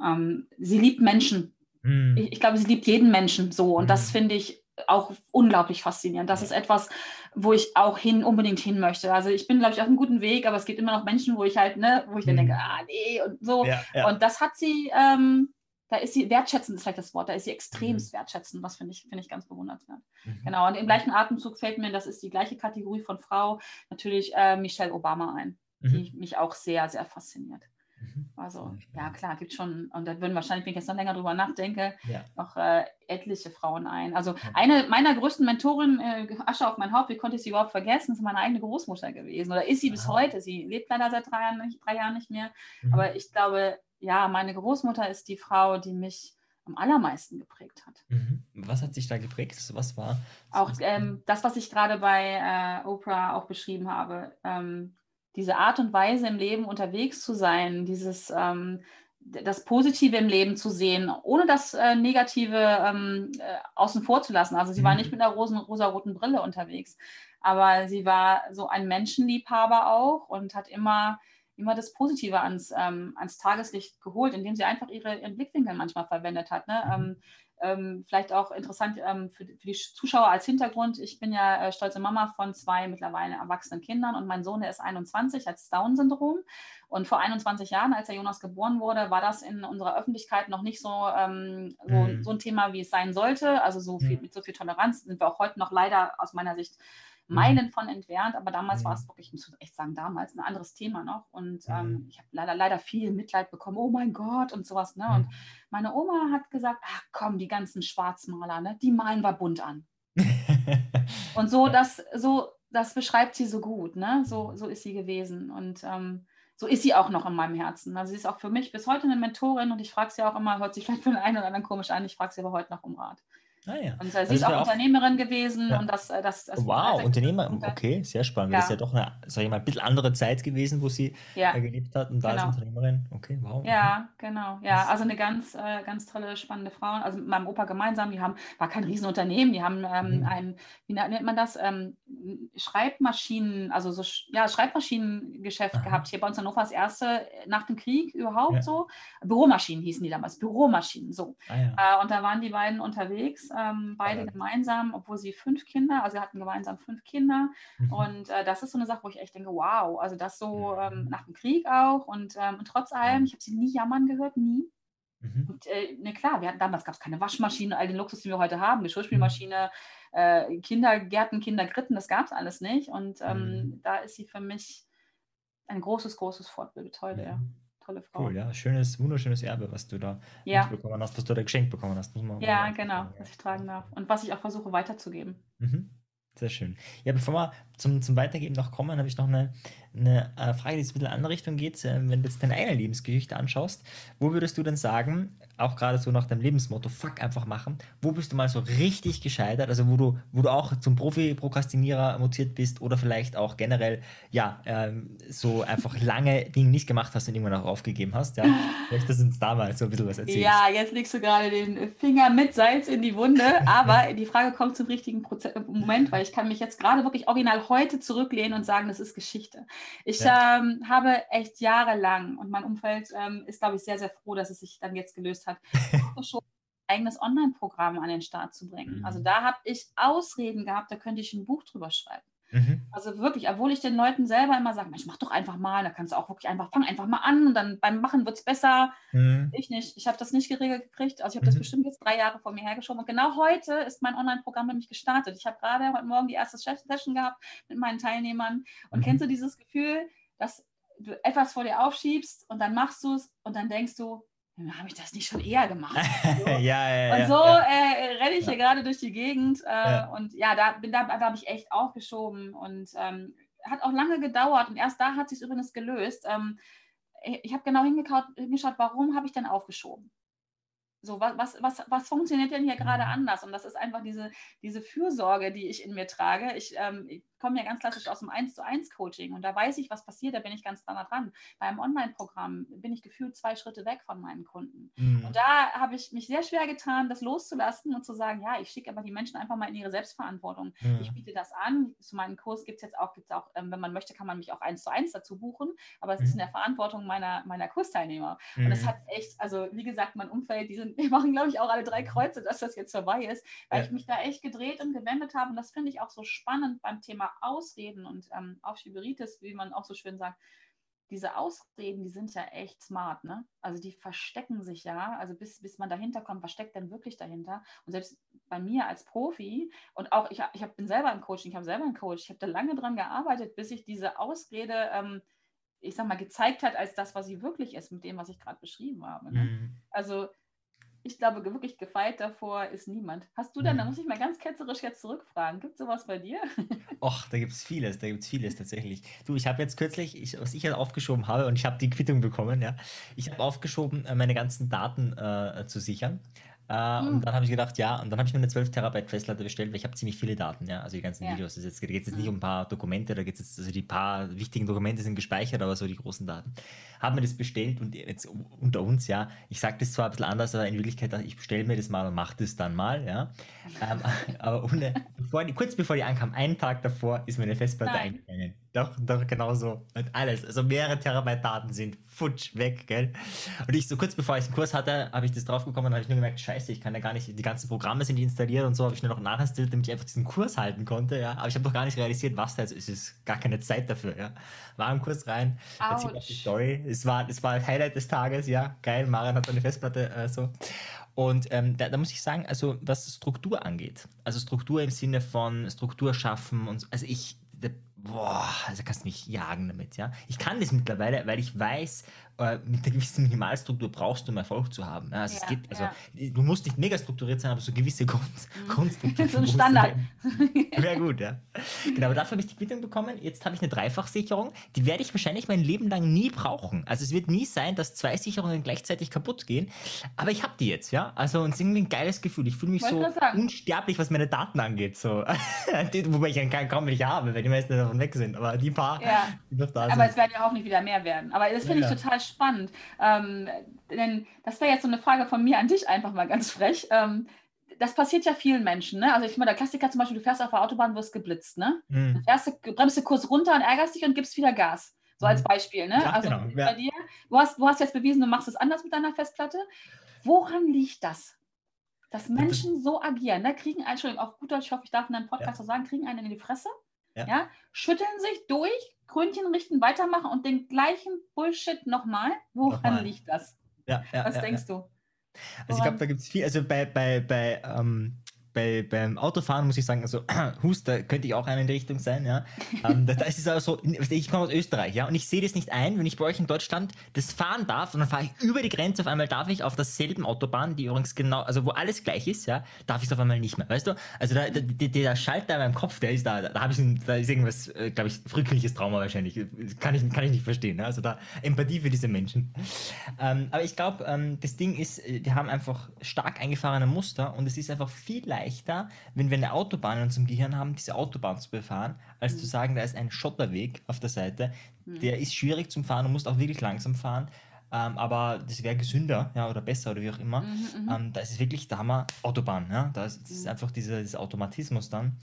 ähm, sie liebt Menschen. Mhm. Ich, ich glaube, sie liebt jeden Menschen so. Und das Mhm. finde ich auch unglaublich faszinierend. Das ist etwas, wo ich auch hin, unbedingt hin möchte. Also ich bin, glaube ich, auf einem guten Weg, aber es gibt immer noch Menschen, wo ich halt, ne, wo ich dann Mhm. denke, ah, nee, und so. Ja, ja. Und das hat sie, ähm, da ist sie wertschätzend, ist vielleicht das Wort, da ist sie extremst Mhm. wertschätzend, was finde ich, finde ich ganz bewundernswert. Mhm. Genau, und im gleichen Atemzug fällt mir, das ist die gleiche Kategorie von Frau, natürlich äh, Michelle Obama ein, die Mhm. mich auch sehr, sehr fasziniert. Mhm. Also, ja klar, gibt schon, und da würden wahrscheinlich, wenn ich jetzt noch länger drüber nachdenke, Ja. noch äh, etliche Frauen ein. Also eine meiner größten Mentoren, äh, Asche auf mein Haupt, wie konnte ich sie überhaupt vergessen, ist meine eigene Großmutter gewesen. Oder ist sie bis heute. Sie lebt leider seit drei Jahren nicht, drei Jahren nicht mehr. Mhm. Aber ich glaube, ja, meine Großmutter ist die Frau, die mich am allermeisten geprägt hat. Mhm. Was hat sich da geprägt? Was war? Auch ähm, das, was ich gerade bei äh, Oprah auch beschrieben habe, ähm, diese Art und Weise im Leben unterwegs zu sein, dieses, ähm, das Positive im Leben zu sehen, ohne das äh, Negative ähm, äh, außen vor zu lassen. Also sie war Mhm. nicht mit einer rosen, rosaroten Brille unterwegs, aber sie war so ein Menschenliebhaber auch und hat immer, immer das Positive ans, ähm, ans Tageslicht geholt, indem sie einfach ihre, ihren Blickwinkel manchmal verwendet hat. Ne? Mhm. Ähm, ähm, vielleicht auch interessant ähm, für, für die Zuschauer als Hintergrund. Ich bin ja äh, stolze Mama von zwei mittlerweile erwachsenen Kindern und mein Sohn, der ist 21, hat das Down-Syndrom. Und vor 21 Jahren, als der Jonas geboren wurde, war das in unserer Öffentlichkeit noch nicht so, ähm, so, Mhm. so ein Thema, wie es sein sollte. Also so viel, Mhm. mit so viel Toleranz sind wir auch heute noch leider aus meiner Sicht Meilen von entfernt, aber damals Mhm. war es wirklich, ich muss echt sagen, damals ein anderes Thema noch. Und Mhm. ähm, ich habe leider, leider viel Mitleid bekommen, oh mein Gott und sowas. Ne? Und meine Oma hat gesagt, ach komm, die ganzen Schwarzmaler, ne? die malen wir bunt an. [laughs] Und so, das, so, das beschreibt sie so gut, ne? So, so ist sie gewesen. Und ähm, so ist sie auch noch in meinem Herzen. Also sie ist auch für mich bis heute eine Mentorin und ich frage sie auch immer, hört sich vielleicht für den einen oder anderen komisch an, ich frage sie aber heute noch um Rat. Ah, ja. Und äh, sie ist auch auch- Unternehmerin gewesen Ja. und das, äh, das, das Wow, Unternehmer, Und, äh, okay, sehr spannend. weil Das ist Ja. ja doch eine, sag ich mal, ein bisschen andere Zeit gewesen, wo sie Ja. äh, gelebt hat und da als Genau. Unternehmerin. Okay, wow. Ja, genau. Ja, also eine ganz, äh, ganz tolle, spannende Frau. Also mit meinem Opa gemeinsam, die haben, war kein Riesenunternehmen, die haben ähm, Mhm. ein, wie nennt man das, ähm, Schreibmaschinen, also so, Sch- ja, Schreibmaschinengeschäft Aha. gehabt. Hier bei uns in Hannover das erste nach dem Krieg überhaupt Ja. so. Büromaschinen hießen die damals, Büromaschinen, so. Ah, ja. Äh, und da waren die beiden unterwegs, ähm, beide Spannend. gemeinsam, obwohl sie fünf Kinder, also sie hatten gemeinsam fünf Kinder. Mhm. Und äh, das ist so eine Sache, wo ich echt denke, wow, also das so Mhm. ähm, nach dem Krieg auch. Und, ähm, und trotz allem, ich habe sie nie jammern gehört, nie. Mhm. Und äh, ne, klar, wir hatten damals gab es keine Waschmaschine, all den Luxus, den wir heute haben, Geschirrspülmaschine, äh, Kindergärten, Kindergritten, das gab es alles nicht. Und ähm, Mhm. da ist sie für mich ein großes, großes Vorbild heute, ja. Tolle Frau. Cool, ja. Schönes, wunderschönes Erbe, was du da Ja. mitbekommen hast, was du da geschenkt bekommen hast. Man Ja, mal genau, sagen, was ich tragen darf. Und was ich auch versuche weiterzugeben. Mhm. Sehr schön. Ja, bevor wir zum, zum Weitergeben noch kommen, habe ich noch eine, eine äh, Frage, die jetzt ein bisschen in eine andere Richtung geht. Ähm, Wenn du jetzt deine eigene Lebensgeschichte anschaust, wo würdest du denn sagen, auch gerade so nach deinem Lebensmotto, fuck, einfach machen, wo bist du mal so richtig gescheitert, also wo du, wo du auch zum Profi-Prokrastinierer mutiert bist oder vielleicht auch generell, ja, ähm, so einfach lange Dinge nicht gemacht hast und irgendwann auch aufgegeben hast, ja? Vielleicht, du uns da mal so ein bisschen was erzählst. Ja, jetzt legst du gerade den Finger mit Salz in die Wunde, aber [laughs] die Frage kommt zum richtigen Proze Moment, weil ich kann mich jetzt gerade wirklich original heute zurücklehnen und sagen, das ist Geschichte. Ich ähm, habe echt jahrelang und mein Umfeld ähm, ist, glaube ich, sehr, sehr froh, dass es sich dann jetzt gelöst hat, [laughs] schon ein eigenes Online-Programm an den Start zu bringen. Mhm. Also da habe ich Ausreden gehabt, da könnte ich ein Buch drüber schreiben. Mhm. Also wirklich, obwohl ich den Leuten selber immer sage, Mensch, mach doch einfach mal, da kannst du auch wirklich einfach, fang einfach mal an und dann beim Machen wird es besser. Mhm. Ich nicht. Ich habe das nicht geregelt gekriegt. Also ich habe das Mhm. bestimmt jetzt drei Jahre vor mir hergeschoben. Und genau heute ist mein Online-Programm nämlich gestartet. Ich habe gerade heute Morgen die erste Session gehabt mit meinen Teilnehmern. Und Mhm. kennst du dieses Gefühl, dass du etwas vor dir aufschiebst und dann machst du es und dann denkst du, habe ich das nicht schon eher gemacht? [laughs] So. ja, ja, ja. Und so ja. äh, renne ich hier gerade durch die Gegend. Äh. Und ja, da, bin, da, da habe ich echt aufgeschoben. Und ähm, hat auch lange gedauert. Und erst da hat sich übrigens gelöst. Ähm, ich habe genau hingeschaut, warum habe ich denn aufgeschoben? So, was, was, was, was funktioniert denn hier gerade Mhm. anders? Und das ist einfach diese, diese Fürsorge, die ich in mir trage. Ich, ähm, ich komme ja ganz klassisch aus dem 1 zu 1 Coaching und da weiß ich, was passiert, da bin ich ganz nah dran. Beim Online-Programm bin ich gefühlt zwei Schritte weg von meinen Kunden. Mhm. Und da habe ich mich sehr schwer getan, das loszulassen und zu sagen, ja, ich schicke aber die Menschen einfach mal in ihre Selbstverantwortung. Mhm. Ich biete das an. Zu meinem Kurs gibt es jetzt auch, gibt's auch ähm, wenn man möchte, kann man mich auch eins zu eins dazu buchen. Aber es ist in Mhm. der Verantwortung meiner, meiner Kursteilnehmer. Und es Mhm. hat echt, also wie gesagt, mein Umfeld, die, sind, [laughs] die machen, glaube ich, auch alle drei Kreuze, dass das jetzt vorbei ist, weil Ja. ich mich da echt gedreht und gewendet habe. Und das finde ich auch so spannend beim Thema Ausreden und ähm, Aufschieberitis, wie man auch so schön sagt. Diese Ausreden, die sind ja echt smart, ne? Also die verstecken sich ja, also bis, bis man dahinter kommt, was steckt denn wirklich dahinter? Und selbst bei mir als Profi und auch, ich, ich hab, bin selber im Coaching, ich habe selber einen Coach, ich habe da lange dran gearbeitet, bis ich diese Ausrede, ähm, ich sag mal, gezeigt hat als das, was sie wirklich ist, mit dem, was ich gerade beschrieben habe. Ne? Mhm. Also ich glaube, wirklich gefeit davor ist niemand. Hast du denn, da Mhm. muss ich mal ganz ketzerisch jetzt zurückfragen, gibt es sowas bei dir? [laughs] Och, da gibt es vieles, da gibt es vieles tatsächlich. Du, ich habe jetzt kürzlich, ich, was ich halt aufgeschoben habe, und ich habe die Quittung bekommen, ja. Ich habe aufgeschoben, äh, meine ganzen Daten äh, zu sichern. Äh, Und dann habe ich gedacht, ja, und dann habe ich mir eine 12 Terabyte Festplatte bestellt, weil ich habe ziemlich viele Daten, ja, also die ganzen Ja. Videos. Es jetzt- geht jetzt nicht um ein paar Dokumente, da geht es jetzt, also die paar wichtigen Dokumente sind gespeichert, aber so die großen Daten. Habe mir das bestellt und jetzt unter uns, ja, ich sage das zwar ein bisschen anders, aber in Wirklichkeit, ich bestelle mir das mal und mache das dann mal, ja. Ähm, [laughs] aber ohne, bevor kurz bevor die ankam, einen Tag davor, ist meine Festplatte Nein. eingegangen. Doch, doch, genau so. Und alles, also mehrere Terabyte Daten sind futsch weg, gell. Und ich so kurz bevor ich den Kurs hatte, habe ich das drauf bekommen und habe ich nur gemerkt, scheiße, ich kann ja gar nicht, die ganzen Programme sind installiert und so, habe ich nur noch nachinstalliert, damit ich einfach diesen Kurs halten konnte, ja. Aber ich habe doch gar nicht realisiert, was da jetzt ist. Es ist gar keine Zeit dafür, ja. War im Kurs rein, erzählt die. Story. Es war, es war Highlight des Tages, ja. Geil, Marian hat eine Festplatte, äh, so. Und ähm, da, da muss ich sagen, also was Struktur angeht, also Struktur im Sinne von Struktur schaffen und so, also ich, da, boah, also kannst du mich jagen damit, ja. Ich kann das mittlerweile, weil ich weiß, äh, mit einer gewissen Minimalstruktur brauchst du, um Erfolg zu haben. Ja, also es Ja, gibt, also ja. du musst nicht mega strukturiert sein, aber so gewisse Grund. Mhm. [laughs] So ein Standard. Wäre [laughs] gut, ja. Genau, aber dafür habe ich die Quittung bekommen. Jetzt habe ich eine Dreifachsicherung. Die werde ich wahrscheinlich mein Leben lang nie brauchen. Also es wird nie sein, dass zwei Sicherungen gleichzeitig kaputt gehen. Aber ich habe die jetzt, ja. Also und es ist irgendwie ein geiles Gefühl. Ich fühle mich Wollte so unsterblich, was meine Daten angeht. So. [laughs] Wobei ich ja kaum- welche habe, weil die meisten davon weg sind. Aber die paar, Ja. die noch da Aber sind. es werden ja hoffentlich wieder mehr werden. Aber das finde Ja, ich total spannend. Ähm, denn das wäre jetzt so eine Frage von mir an dich einfach mal ganz frech. Ähm, das passiert ja vielen Menschen. Ne? Also ich meine, der Klassiker zum Beispiel, du fährst auf der Autobahn, wirst geblitzt. Ne? Hm. Dann fährst du, bremst du kurz runter und ärgerst dich und gibst wieder Gas. So als Mhm. Beispiel. Ne? Ja, also genau, bei ja. dir, du hast, du hast jetzt bewiesen, du machst es anders mit deiner Festplatte. Woran liegt das? Dass Menschen so agieren, ne? kriegen einen, Entschuldigung, auf gut Deutsch, ich hoffe, ich darf in deinem Podcast so sagen, kriegen einen in die Fresse, Ja. ja. schütteln sich durch, Krönchen richten, weitermachen und den gleichen Bullshit nochmal. Woran Nochmal. liegt das? Ja, ja, Was denkst du? Also ich glaube, da gibt es viel. Also bei, bei, bei, ähm, bei, beim Autofahren muss ich sagen, also [clears throat] Huster könnte ich auch einer in die Richtung sein, ja. ähm, da, ist es auch so, ich komme aus Österreich, ja, und ich sehe das nicht ein, wenn ich bei euch in Deutschland das fahren darf und dann fahre ich über die Grenze, auf einmal darf ich auf derselben Autobahn, die übrigens genau, also wo alles gleich ist, ja, darf ich es auf einmal nicht mehr, weißt du? Also da, da, der, der Schalter in meinem Kopf, der ist da, da, habe ich, da ist irgendwas, äh, glaube ich, frühkindliches Trauma wahrscheinlich, kann ich, kann ich nicht verstehen, ne? also da Empathie für diese Menschen. Ähm, aber ich glaube, ähm, das Ding ist, äh, die haben einfach stark eingefahrene Muster und es ist einfach viel leichter, wenn wir eine Autobahn in unserem Gehirn haben, diese Autobahn zu befahren, als Mhm. zu sagen, da ist ein Schotterweg auf der Seite. Mhm. Der ist schwierig zum Fahren und musst auch wirklich langsam fahren. Ähm, aber das wäre gesünder, ja, oder besser oder wie auch immer. Mhm, mhm. Ähm, da ist es wirklich, da haben wir Autobahn, ja. Da ist, das ist Mhm. einfach dieser, dieser Automatismus dann.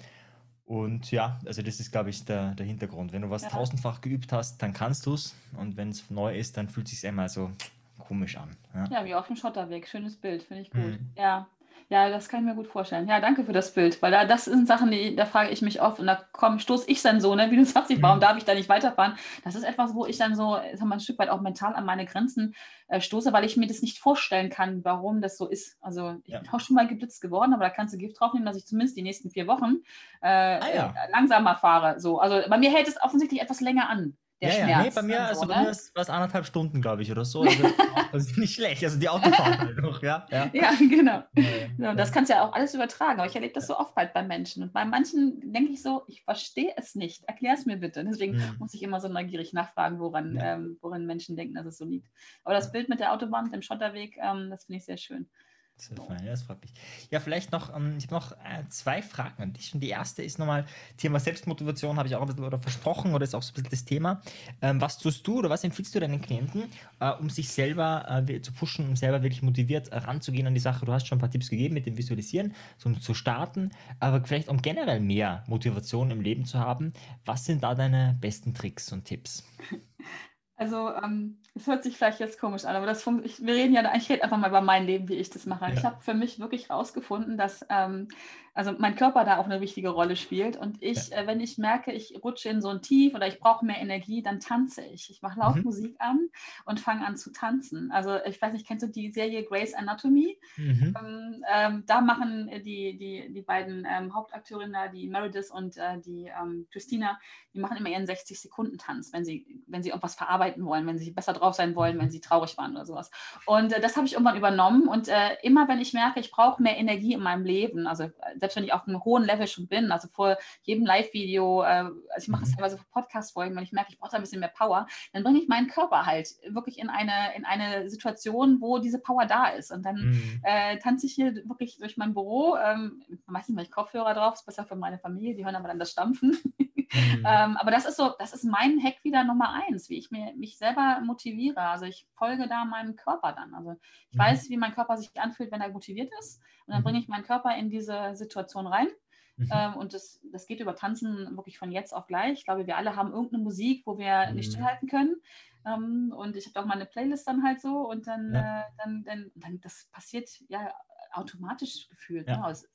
Und ja, also das ist, glaube ich, der, der Hintergrund. Wenn du was Ja. tausendfach geübt hast, dann kannst du es. Und wenn es neu ist, dann fühlt es sich einmal so komisch an. Ja. Ja, wie auf dem Schotterweg. Schönes Bild, finde ich gut. Mhm. Ja. Ja, das kann ich mir gut vorstellen. Ja, danke für das Bild, weil da, das sind Sachen, die, da frage ich mich oft und da komm, stoße ich dann so, ne, wie du [laughs] sagst, ich, warum Mhm. darf ich da nicht weiterfahren? Das ist etwas, wo ich dann so, sag mal, ein Stück weit auch mental an meine Grenzen äh, stoße, weil ich mir das nicht vorstellen kann, warum das so ist. Also ich Ja. bin auch schon mal geblitzt geworden, aber da kannst du Gift draufnehmen, dass ich zumindest die nächsten vier Wochen äh, Ah, ja. langsamer fahre. So. Also bei mir hält es offensichtlich etwas länger an, der ja, Schmerz. ja, nee, bei mir, also so, bei ne? mir ist was anderthalb Stunden, glaube ich, oder so. Also, das [laughs] ist nicht schlecht. Also die Autofahrt halt noch, ja. ja. [laughs] Ja, genau. Ja, So, das kannst du ja auch alles übertragen, aber ich erlebe das so oft halt bei Menschen. Und bei manchen denke ich so, ich verstehe es nicht. Erklär es mir bitte. Deswegen Mhm. muss ich immer so neugierig nachfragen, woran, Ja. ähm, woran Menschen denken, dass es so liegt. Aber das Bild mit der Autobahn, mit dem Schotterweg, ähm, das finde ich sehr schön. Sehr fein, ja, das freut mich. Ja, vielleicht noch, ähm, ich habe noch äh, zwei Fragen an dich. Und die erste ist nochmal Thema Selbstmotivation, habe ich auch ein bisschen oder versprochen oder ist auch so ein bisschen das Thema. Ähm, was tust du oder was empfiehlst du deinen Klienten, äh, um sich selber äh, zu pushen, um selber wirklich motiviert äh, ranzugehen an die Sache? Du hast schon ein paar Tipps gegeben mit dem Visualisieren, so um zu starten, aber vielleicht um generell mehr Motivation im Leben zu haben. Was sind da deine besten Tricks und Tipps? [laughs] Also, ähm, es hört sich vielleicht jetzt komisch an, aber das ich, wir reden ja, ich rede einfach mal über mein Leben, wie ich das mache. Ich Ja. habe für mich wirklich herausgefunden, dass ähm, also mein Körper da auch eine wichtige Rolle spielt. Und ich, äh, wenn ich merke, ich rutsche in so ein Tief oder ich brauche mehr Energie, dann tanze ich. Ich mache laut Mhm. Musik an und fange an zu tanzen. Also ich weiß nicht, kennst du die Serie Grey's Anatomy? Mhm. Ähm, ähm, da machen die, die, die beiden ähm, Hauptakteurinnen da, die Meredith und äh, die ähm, Christina, die machen immer ihren 60-Sekunden-Tanz, wenn sie, wenn sie irgendwas verarbeiten wollen, wenn sie besser drauf sein wollen, wenn sie traurig waren oder sowas. Und äh, das habe ich irgendwann übernommen. Und äh, immer wenn ich merke, ich brauche mehr Energie in meinem Leben, also äh, selbst wenn ich auf einem hohen Level schon bin, also vor jedem Live-Video, äh, also ich mache das Mhm. teilweise für Podcast-Folgen, wenn ich merke, ich brauche da ein bisschen mehr Power, dann bringe ich meinen Körper halt wirklich in eine, in eine Situation, wo diese Power da ist. Und dann Mhm. äh, tanze ich hier wirklich durch mein Büro. Ähm, meistens mache ich Kopfhörer drauf, ist besser für meine Familie, die hören aber dann das Stampfen. [laughs] Mhm. ähm, aber das ist so, das ist mein Hack wieder Nummer eins, wie ich mir, mich selber motiviere. Also ich folge da meinem Körper dann. Also ich Mhm. weiß, wie mein Körper sich anfühlt, wenn er motiviert ist. Und dann Mhm. bringe ich meinen Körper in diese Situation rein. Mhm. Ähm, und das, das geht über Tanzen wirklich von jetzt auf gleich. Ich glaube, wir alle haben irgendeine Musik, wo wir nicht Mhm. stillhalten können. Ähm, und ich habe auch meine Playlist dann halt so und dann, Ja. äh, dann, dann, dann das passiert ja automatisch gefühlt. Ja. Ne? Es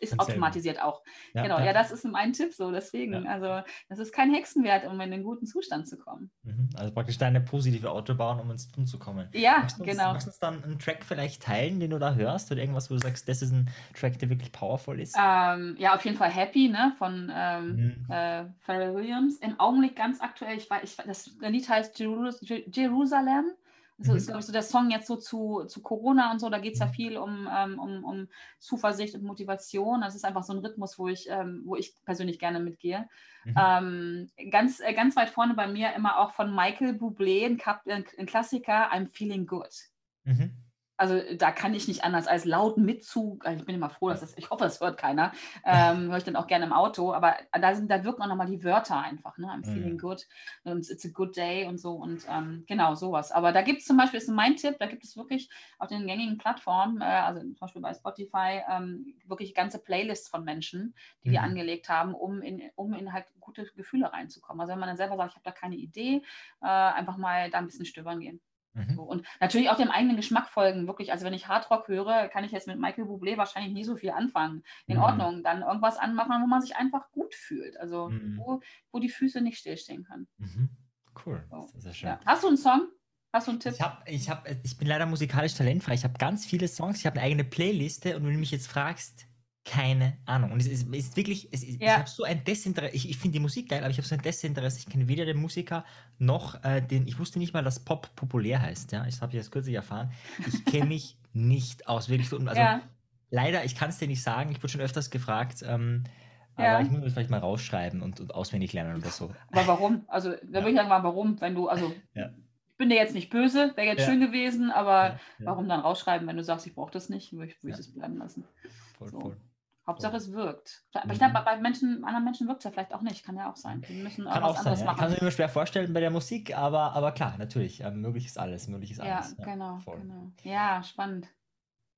ist, automatisiert auch. Ja, genau, ja. das ist mein Tipp so. Deswegen, Ja. also das ist kein Hexenwert, um in einen guten Zustand zu kommen. Mhm. Also praktisch deine positive Autobahn, um ins Tun zu kommen. Ja, Magst uns, genau. Magst du uns dann einen Track vielleicht teilen, den du da hörst? Oder irgendwas, wo du sagst, das ist ein Track, der wirklich powerful ist? Ähm, ja, auf jeden Fall Happy, ne, von ähm, Mhm. äh, Pharrell Williams. Im Augenblick ganz aktuell, ich weiß, ich, das Lied heißt Jerus Je- Jerusalem. Das Mhm. ist, glaube ich, so der Song jetzt so zu, zu Corona und so. Da geht es ja Mhm. viel um, ähm, um, um Zuversicht und Motivation. Das ist einfach so ein Rhythmus, wo ich, ähm, wo ich persönlich gerne mitgehe. Mhm. Ähm, ganz, äh, ganz weit vorne bei mir immer auch von Michael Bublé, ein, Klassiker, I'm Feeling Good. Mhm. Also da kann ich nicht anders als laut mitzu. also Ich bin immer froh, dass das, ich hoffe, das hört keiner. [laughs] Ähm, höre ich dann auch gerne im Auto. Aber da, sind, da wirken auch nochmal die Wörter einfach. Ne? I'm feeling Mhm. good und it's a good day und so. Und ähm, genau sowas. Aber da gibt es zum Beispiel, ist mein Tipp, da gibt es wirklich auf den gängigen Plattformen, äh, also zum Beispiel bei Spotify, ähm, wirklich ganze Playlists von Menschen, die Mhm. angelegt haben, um in, um in halt gute Gefühle reinzukommen. Also wenn man dann selber sagt, ich habe da keine Idee, äh, einfach mal da ein bisschen stöbern gehen. Mhm. So, und natürlich auch dem eigenen Geschmack folgen. Wirklich, also wenn ich Hardrock höre, kann ich jetzt mit Michael Bublé wahrscheinlich nie so viel anfangen. In Mhm. Ordnung, dann irgendwas anmachen, wo man sich einfach gut fühlt. Also Mhm. wo, wo die Füße nicht stillstehen können. Mhm. Cool, So. sehr schön. Ja. Hast du einen Song? Hast du einen Tipp? Ich, hab, ich, hab, ich bin leider musikalisch talentfrei. Ich habe ganz viele Songs, ich habe eine eigene Playliste und wenn du mich jetzt fragst, keine Ahnung. Und es ist, es ist wirklich, es ist, ich Ja. habe so ein Desinteresse, ich, ich finde die Musik geil, aber ich habe so ein Desinteresse. Ich kenne weder den Musiker noch äh, den, ich wusste nicht mal, dass Pop populär heißt. Ja? Ich habe jetzt kürzlich erfahren. Ich kenne mich nicht aus. Wirklich so, also ja, leider, ich kann es dir nicht sagen. Ich wurde schon öfters gefragt. Ähm, Ja. Aber ich muss es vielleicht mal rausschreiben und, und auswendig lernen oder so. aber warum? Also da würde ich sagen, mal warum? Wenn du, also ich bin dir jetzt nicht böse, wäre jetzt Ja. schön gewesen, aber warum dann rausschreiben, wenn du sagst, ich brauche das nicht, würde ich, ich es bleiben lassen. Voll, So. voll. Hauptsache es wirkt. Aber ich Mhm. glaube, bei Menschen, anderen Menschen wirkt es ja vielleicht auch nicht. Kann ja auch sein. Die müssen Kann was auch sein. anderes Ja. machen. Kann sich immer schwer vorstellen bei der Musik, aber, aber klar, natürlich. Ähm, möglich ist alles. Möglich ist Ja, alles. genau, voll. genau. Ja, spannend.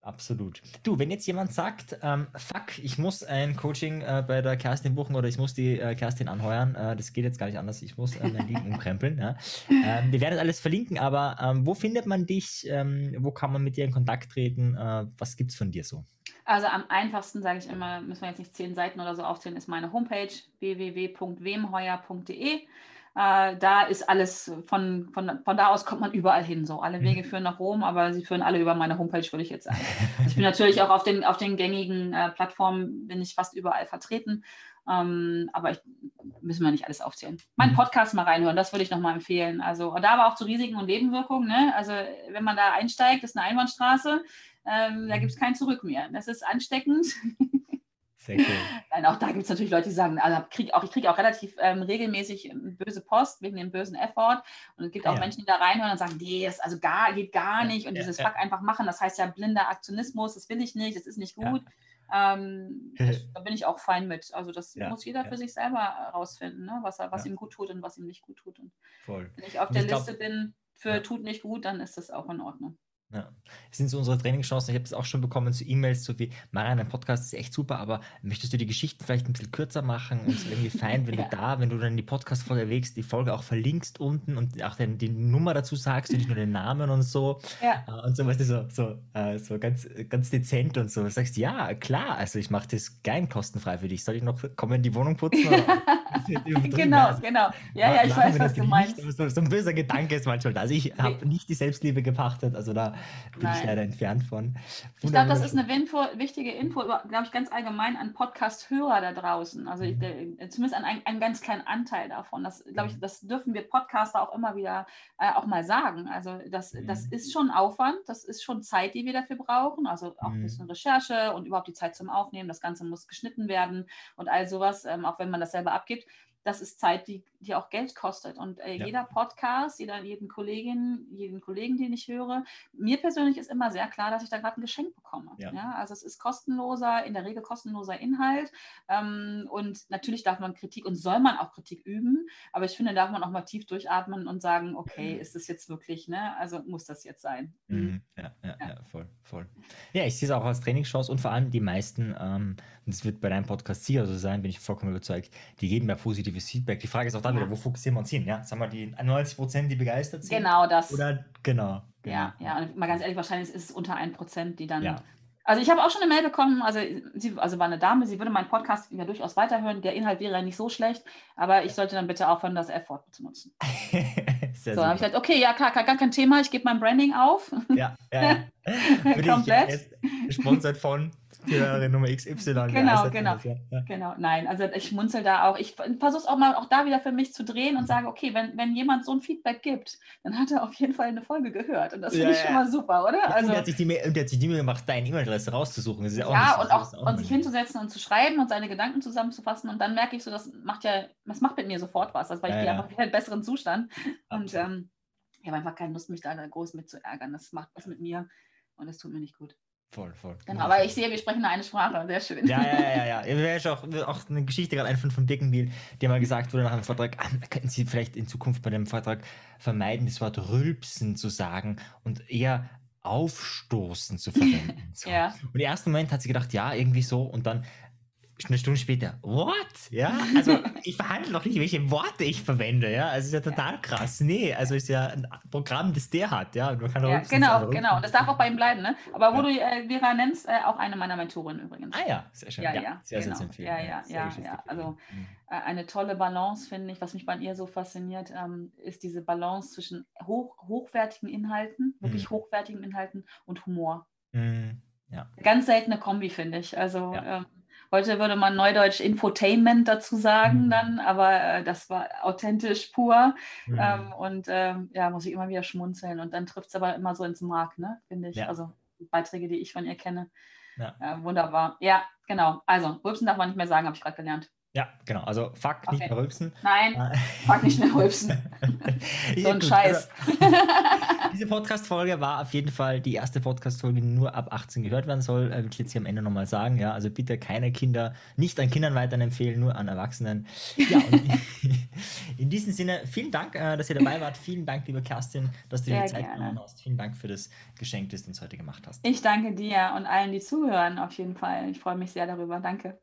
Absolut. Du, wenn jetzt jemand sagt, ähm, fuck, ich muss ein Coaching äh, bei der Kerstin buchen oder ich muss die äh, Kerstin anheuern, äh, das geht jetzt gar nicht anders, ich muss äh, mein Leben [laughs] umkrempeln. Ja. Ähm, wir werden das alles verlinken, aber ähm, wo findet man dich? Ähm, wo kann man mit dir in Kontakt treten? Äh, was gibt's von dir so? Also am einfachsten, sage ich immer, müssen wir jetzt nicht zehn Seiten oder so aufzählen, ist meine Homepage www.wemheuer.de. Äh, da ist alles, von, von, von da aus kommt man überall hin. So, alle. Wege [laughs] führen nach Rom, aber sie führen alle über meine Homepage, würde ich jetzt sagen. Ich bin natürlich auch auf den, auf den gängigen äh, Plattformen, bin ich fast überall vertreten. Ähm, aber ich, müssen wir nicht alles aufzählen. Mein Mhm. Podcast mal reinhören, das würde ich nochmal empfehlen. Also da aber auch zu Risiken und Nebenwirkungen. Ne? Also wenn man da einsteigt, ist eine Einbahnstraße. Ähm, da gibt es kein Zurück mehr. Das ist ansteckend. Sehr cool. [laughs] Nein, auch da gibt es natürlich Leute, die sagen, also krieg auch, ich kriege auch relativ ähm, regelmäßig ähm, böse Post wegen dem bösen Effort. Und es gibt auch ja. Menschen, die da reinhören und sagen, nee, das also gar, geht gar nicht. Und ja, dieses ja. Fuck einfach machen, das heißt ja blinder Aktionismus, das will ich nicht, das ist nicht gut. Ähm, das, [laughs] da bin ich auch fein mit. Also das Ja, muss jeder ja. für sich selber herausfinden, ne? was, was Ja. ihm gut tut und was ihm nicht gut tut. Und Voll. wenn ich auf Und der ich glaub- Liste bin für tut nicht gut, dann ist das auch in Ordnung. Ja. Das sind so unsere Trainingschancen. Ich habe es auch schon bekommen zu E-Mails, so wie, Marian, dein Podcast ist echt super, aber möchtest du die Geschichten vielleicht ein bisschen kürzer machen? Und es wäre irgendwie fein, wenn [laughs] Ja. du da, wenn du dann die Podcast-Folge erwägst, die Folge auch verlinkst unten und auch den, die Nummer dazu sagst und nicht nur den Namen und so. Ja. Äh, Und so, weißt du, so, so, äh, so ganz, ganz dezent und so. Du sagst, ja, klar, also ich mache das gern kostenfrei für dich. Soll ich noch kommen in die Wohnung putzen? [laughs] Genau, genau. Ja, ja, ich weiß, was du meinst. So, so, ein böser Gedanke ist manchmal da. Also ich habe Nee. nicht die Selbstliebe gepachtet, also da bin ich Nein. leider entfernt von. Ich glaube, das ist eine Info, wichtige Info, glaube ich, ganz allgemein an Podcast-Hörer da draußen. Also ich, der, zumindest an einen, einen ganz kleinen Anteil davon. Das, glaube ich, das dürfen wir Podcaster auch immer wieder äh, auch mal sagen. Also das, das Mhm. ist schon Aufwand, das ist schon Zeit, die wir dafür brauchen. Also auch ein Mhm. bisschen Recherche und überhaupt die Zeit zum Aufnehmen. Das Ganze muss geschnitten werden und all sowas, ähm, auch wenn man das selber abgibt. Das ist Zeit, die, die auch Geld kostet. Und äh, Ja. jeder Podcast, jeder, jeden Kollegin, jeden Kollegen, den ich höre, mir persönlich ist immer sehr klar, dass ich da gerade ein Geschenk bekomme. Ja. Ja. also es ist kostenloser, in der Regel kostenloser Inhalt. Ähm, und natürlich darf man Kritik und soll man auch Kritik üben, aber ich finde, darf man auch mal tief durchatmen und sagen, okay, ist das jetzt wirklich, ne? Also muss das jetzt sein. Mhm. Ja, ja, Ja. ja, voll, voll. Ja, ich sehe es auch als Trainingschance und vor allem die meisten, ähm, und das wird bei deinem Podcast sicher so sein, bin ich vollkommen überzeugt, die geben ja positives Feedback. Die Frage ist auch da Ja. wieder, wo fokussieren wir uns hin? Ja? Sagen wir die 90 Prozent, die begeistert sind? Genau das. Oder genau. genau. Ja, ja, und mal ganz ehrlich, wahrscheinlich ist es unter 1%, die dann. Ja. Also ich habe auch schon eine Mail bekommen, also sie also war eine Dame, sie würde meinen Podcast ja durchaus weiterhören. Der Inhalt wäre ja nicht so schlecht, aber ich sollte dann bitte aufhören, das F-Wort zu nutzen. [laughs] Sehr So, dann habe ich gesagt, okay, ja, klar, gar kein Thema, ich gebe mein Branding auf. Ja, ja, ja. [laughs] Bin ich Komplett. jetzt gesponsert von Hörerin Nummer XY. Genau, genau. Ja, ja. Genau, nein, also ich schmunzel da auch. Ich versuche es auch mal auch da wieder für mich zu drehen und sage, okay, wenn, wenn jemand so ein Feedback gibt, dann hat er auf jeden Fall eine Folge gehört. Und das finde Ja, ich ja. schon mal super, oder? und Also, der hat sich die, und der hat sich die Mühe gemacht, deine E-Mail-Adresse rauszusuchen. Ja auch ja, und ist auch und sich hinzusetzen und zu schreiben und seine Gedanken zusammenzufassen. Und dann merke ich so, das macht ja, das macht mit mir sofort was, also, weil ich Ja, ja. einfach wieder in einen besseren Zustand. Und Absolut. ähm, ich habe einfach keine Lust, mich da groß mit zu ärgern. Das macht was mit mir und das tut mir nicht gut. Voll, voll. Genau, aber ich sehe, wir sprechen eine Sprache. Sehr schön. Ja, ja, ja, ja. ja. Mir ist auch, auch eine Geschichte gerade einfach von Birkenbiel, die mal gesagt wurde nach einem Vortrag, ah, könnten Sie vielleicht in Zukunft bei dem Vortrag vermeiden, das Wort rülpsen zu sagen und eher aufstoßen zu verwenden. [laughs] So. Ja. Und im ersten Moment hat sie gedacht, ja, irgendwie so und dann eine Stunde später, what? Ja, also ich verhandle noch nicht, welche Worte ich verwende, ja, also ist ja total krass. Nee, also ist ja ein Programm, das der hat, ja, und man kann Ja, genau, genau. Und das darf auch bei ihm bleiben, ne? Aber wo Ja. du äh, Vera nennst, äh, auch eine meiner Mentorinnen übrigens. Ah ja, sehr schön. Ja, ja, sehr, genau. sehr empfehlen. Ja, ja, ja, ja. Also, Mhm. Äh, eine tolle Balance, finde ich. Was mich bei ihr so fasziniert, ähm, ist diese Balance zwischen hoch, hochwertigen Inhalten, wirklich Mhm. hochwertigen Inhalten und Humor. Mhm. Ja. Ganz seltene Kombi, finde ich. Also Ja. ähm, heute würde man neudeutsch Infotainment dazu sagen Mhm. dann, aber äh, das war authentisch pur. Mhm. Ähm, und ähm, ja, muss ich immer wieder schmunzeln. Und dann trifft es aber immer so ins Mark, ne? Finde ich. Ja. Also Beiträge, die ich von ihr kenne. Ja. Äh, wunderbar. Ja, genau. Also, rülpsen darf man nicht mehr sagen, habe ich gerade gelernt. Ja, genau. Also fuck, nicht Okay. mehr rülpsen. Nein, Äh, mag nicht mehr rülpsen. [laughs] So ein Scheiß. Also, [laughs] diese Podcast-Folge war auf jeden Fall die erste Podcast-Folge, die nur ab 18 gehört werden soll. Äh, will ich jetzt hier am Ende nochmal sagen. Ja, also bitte keine Kinder, nicht an Kindern weiterempfehlen, nur an Erwachsenen. Ja, [laughs] in diesem Sinne, vielen Dank, äh, dass ihr dabei wart. Vielen Dank, liebe Kerstin, dass du dir die Zeit genommen hast. Vielen Dank für das Geschenk, das du uns heute gemacht hast. Ich danke dir und allen, die zuhören, auf jeden Fall. Ich freue mich sehr darüber. Danke.